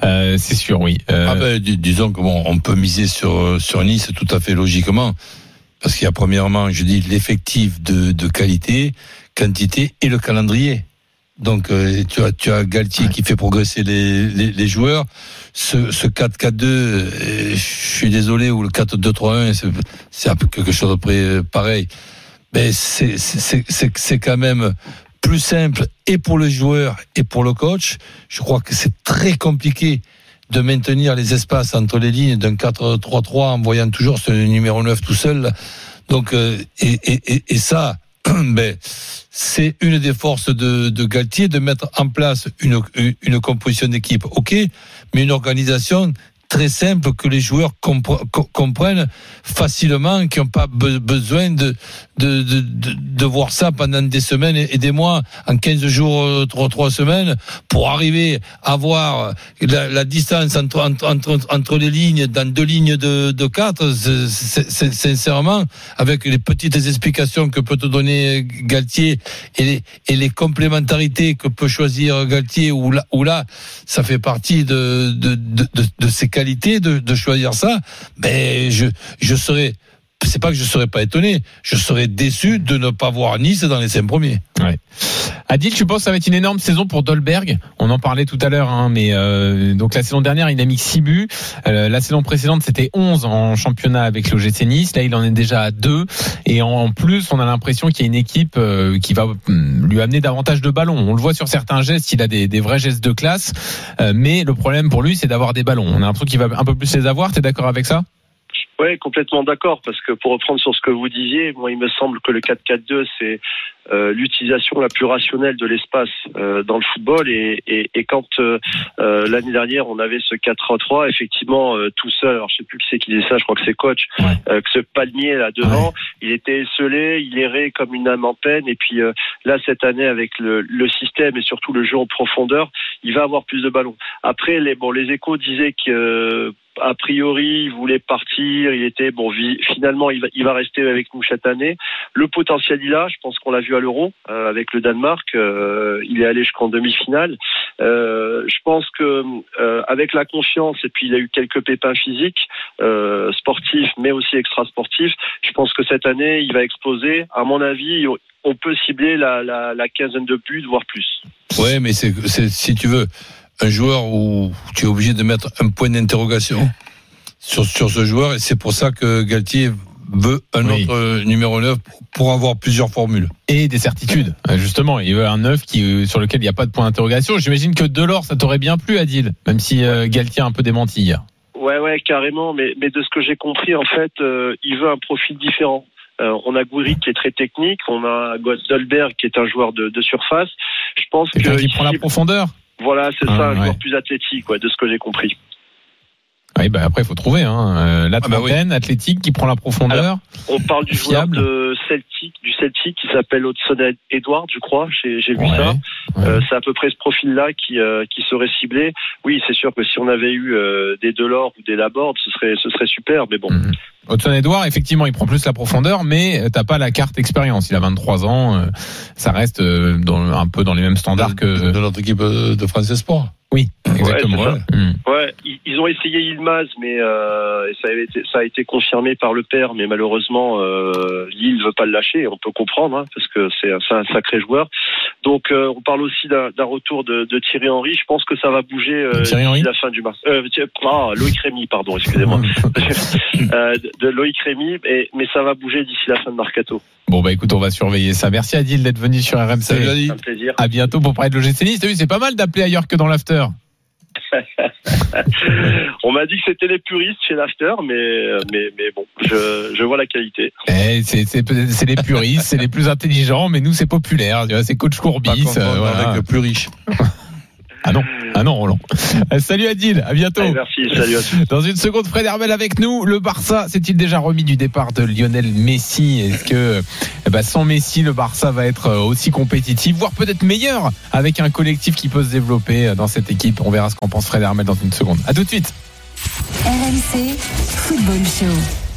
Euh, c'est sûr, oui. Euh, Ah ben, dis- disons que bon, on peut miser sur sur Nice tout à fait logiquement, parce qu'il y a premièrement, je dis l'effectif de, de qualité, quantité et le calendrier. Donc euh, tu as tu as Galtier qui fait progresser les, les, les joueurs. Ce, ce 4-4-2, euh, je suis désolé, ou le 4-2-3-1, c'est quelque chose de près pareil. Mais c'est c'est c'est- c'est c'est quand même plus simple et pour le joueur et pour le coach. Je crois que c'est très compliqué de maintenir les espaces entre les lignes d'un 4-3-3 en voyant toujours ce numéro 9 tout seul. Donc, euh, et, et, et, ça, ben, c'est une des forces de, de Galtier de mettre en place une, une composition d'équipe, ok, mais une organisation très simple que les joueurs compre- co- comprennent facilement, qui n'ont pas be- besoin de, de, de, de, de voir ça pendant des semaines et des mois, en 15 jours, euh, trois, trois semaines, pour arriver à voir la, la distance entre, entre, entre, les lignes, dans deux lignes de, de quatre, c'est- c'est- c'est- sincèrement, avec les petites explications que peut te donner Galtier et les, et les complémentarités que peut choisir Galtier, ou là, ou là ça fait partie de, de, de, de ses qualités de, de choisir ça, mais je, je serais, c'est pas que je serais pas étonné, je serais déçu de ne pas voir Nice dans les cinq premiers. Ouais. Adil, tu penses que ça va être une énorme saison pour Dolberg? On en parlait tout à l'heure, hein, mais euh, donc la saison dernière, il a mis 6 buts. Euh, la saison précédente, c'était 11 en championnat avec l'OGC Nice. Là, il en est déjà à 2. Et en plus, on a l'impression qu'il y a une équipe euh, qui va hum, lui amener davantage de ballons. On le voit sur certains gestes, il a des, des vrais gestes de classe. Euh, mais le problème pour lui, c'est d'avoir des ballons. On a l'impression qu'il va un peu plus les avoir. T'es d'accord avec ça? Oui, complètement d'accord, parce que pour reprendre sur ce que vous disiez, moi, il me semble que le 4-4-2, c'est euh, l'utilisation la plus rationnelle de l'espace euh, dans le football. Et, et, et quand euh, l'année dernière, on avait ce 4-3-3, effectivement, tout seul, alors je sais plus qui c'est qui disait ça, je crois que c'est coach, que ce palmier là devant, il était esselé, il errait comme une âme en peine. Et puis là, cette année, avec le, le système et surtout le jeu en profondeur, il va avoir plus de ballons. Après, les, bon, les échos disaient que a priori, il voulait partir. Il était bon. Finalement, il va, rester avec nous cette année. Le potentiel il a. Je pense qu'on l'a vu à l'Euro euh, avec le Danemark. Euh, il est allé jusqu'en demi-finale. Euh, je pense que avec la confiance et puis il a eu quelques pépins physiques, sportifs, mais aussi extra sportifs. Je pense que cette année, il va exploser. À mon avis, on peut cibler la, la, la quinzaine de buts, voire plus. Ouais, mais c'est si tu veux un joueur où tu es obligé de mettre un point d'interrogation sur, sur ce joueur et c'est pour ça que Galtier veut un Oui. autre euh, numéro 9 pour avoir plusieurs formules. Et des certitudes, justement. Il veut un 9 qui, euh, sur lequel il n'y a pas de point d'interrogation. J'imagine que Delors, ça t'aurait bien plu, Adil, même si euh, Galtier a un peu démenti hier. Ouais, ouais, carrément. Mais, mais de ce que j'ai compris, en fait, euh, il veut un profil différent. Euh, on a Gouiri qui est très technique, on a Goldberg qui est un joueur de, de surface. Je pense que qui prend la profondeur voilà, c'est Ah, ça, un ouais. joueur plus athlétique, ouais, de ce que j'ai compris. Oui, bah après, il faut trouver. Hein. Euh, la Ah bah oui. athlétique, qui prend la profondeur. On parle du Fiable. joueur de Celtic, du Celtic qui s'appelle Hudson Edward, je crois. J'ai j'ai vu Ouais. ça. Ouais. Euh, c'est à peu près ce profil-là qui, euh, qui serait ciblé. Oui, c'est sûr que si on avait eu euh, des Delors ou des Laborde, ce serait, ce serait super. Mais bon, Mhm. Hudson Edouard, effectivement, il prend plus la profondeur, mais euh, t'as pas la carte expérience. Il a 23 ans, euh, ça reste euh, dans, un peu dans les mêmes standards de, que. de notre équipe de France Sport. Oui, exactement. ouais, ils, ils ont essayé Ilmaz, mais euh, ça, avait été, ça a été confirmé par le père. Mais malheureusement, euh, Lille ne veut pas le lâcher. On peut comprendre, hein, parce que c'est un, sacré joueur. Donc, euh, on parle aussi d'un retour de, de Thierry Henry. Je pense que ça va bouger euh, d'ici la fin du mars. Euh, ah, Loïc Rémy, pardon, excusez-moi. De, Loïc Rémy, mais, mais ça va bouger d'ici la fin de Mercato. Bon, bah écoute, on va surveiller ça. Merci Adil d'être venu sur RMC. Salut, un plaisir. À bientôt pour parler de l'OGC Nice. C'est pas mal d'appeler ailleurs que dans l'after. On m'a dit que c'était les puristes chez l'after, mais, mais, mais bon, je, je vois la qualité. Eh, c'est c'est peut- c'est les puristes, c'est les plus intelligents, mais nous c'est populaire. C'est coach Courbis. euh, voilà. avec le plus riche. Ah non, ah non, Roland. Euh, Salut Adil, à bientôt. Allez, merci, salut à tous. Dans une seconde, Fred Hermel avec nous. Le Barça s'est-il déjà remis du départ de Lionel Messi? Est-ce que eh ben, sans Messi, le Barça va être euh, aussi compétitif, voire peut-être meilleur avec un collectif qui peut se développer euh, dans cette équipe? On verra ce qu'en pense Fred Hermel dans une seconde. À tout de suite. RMC Football Show.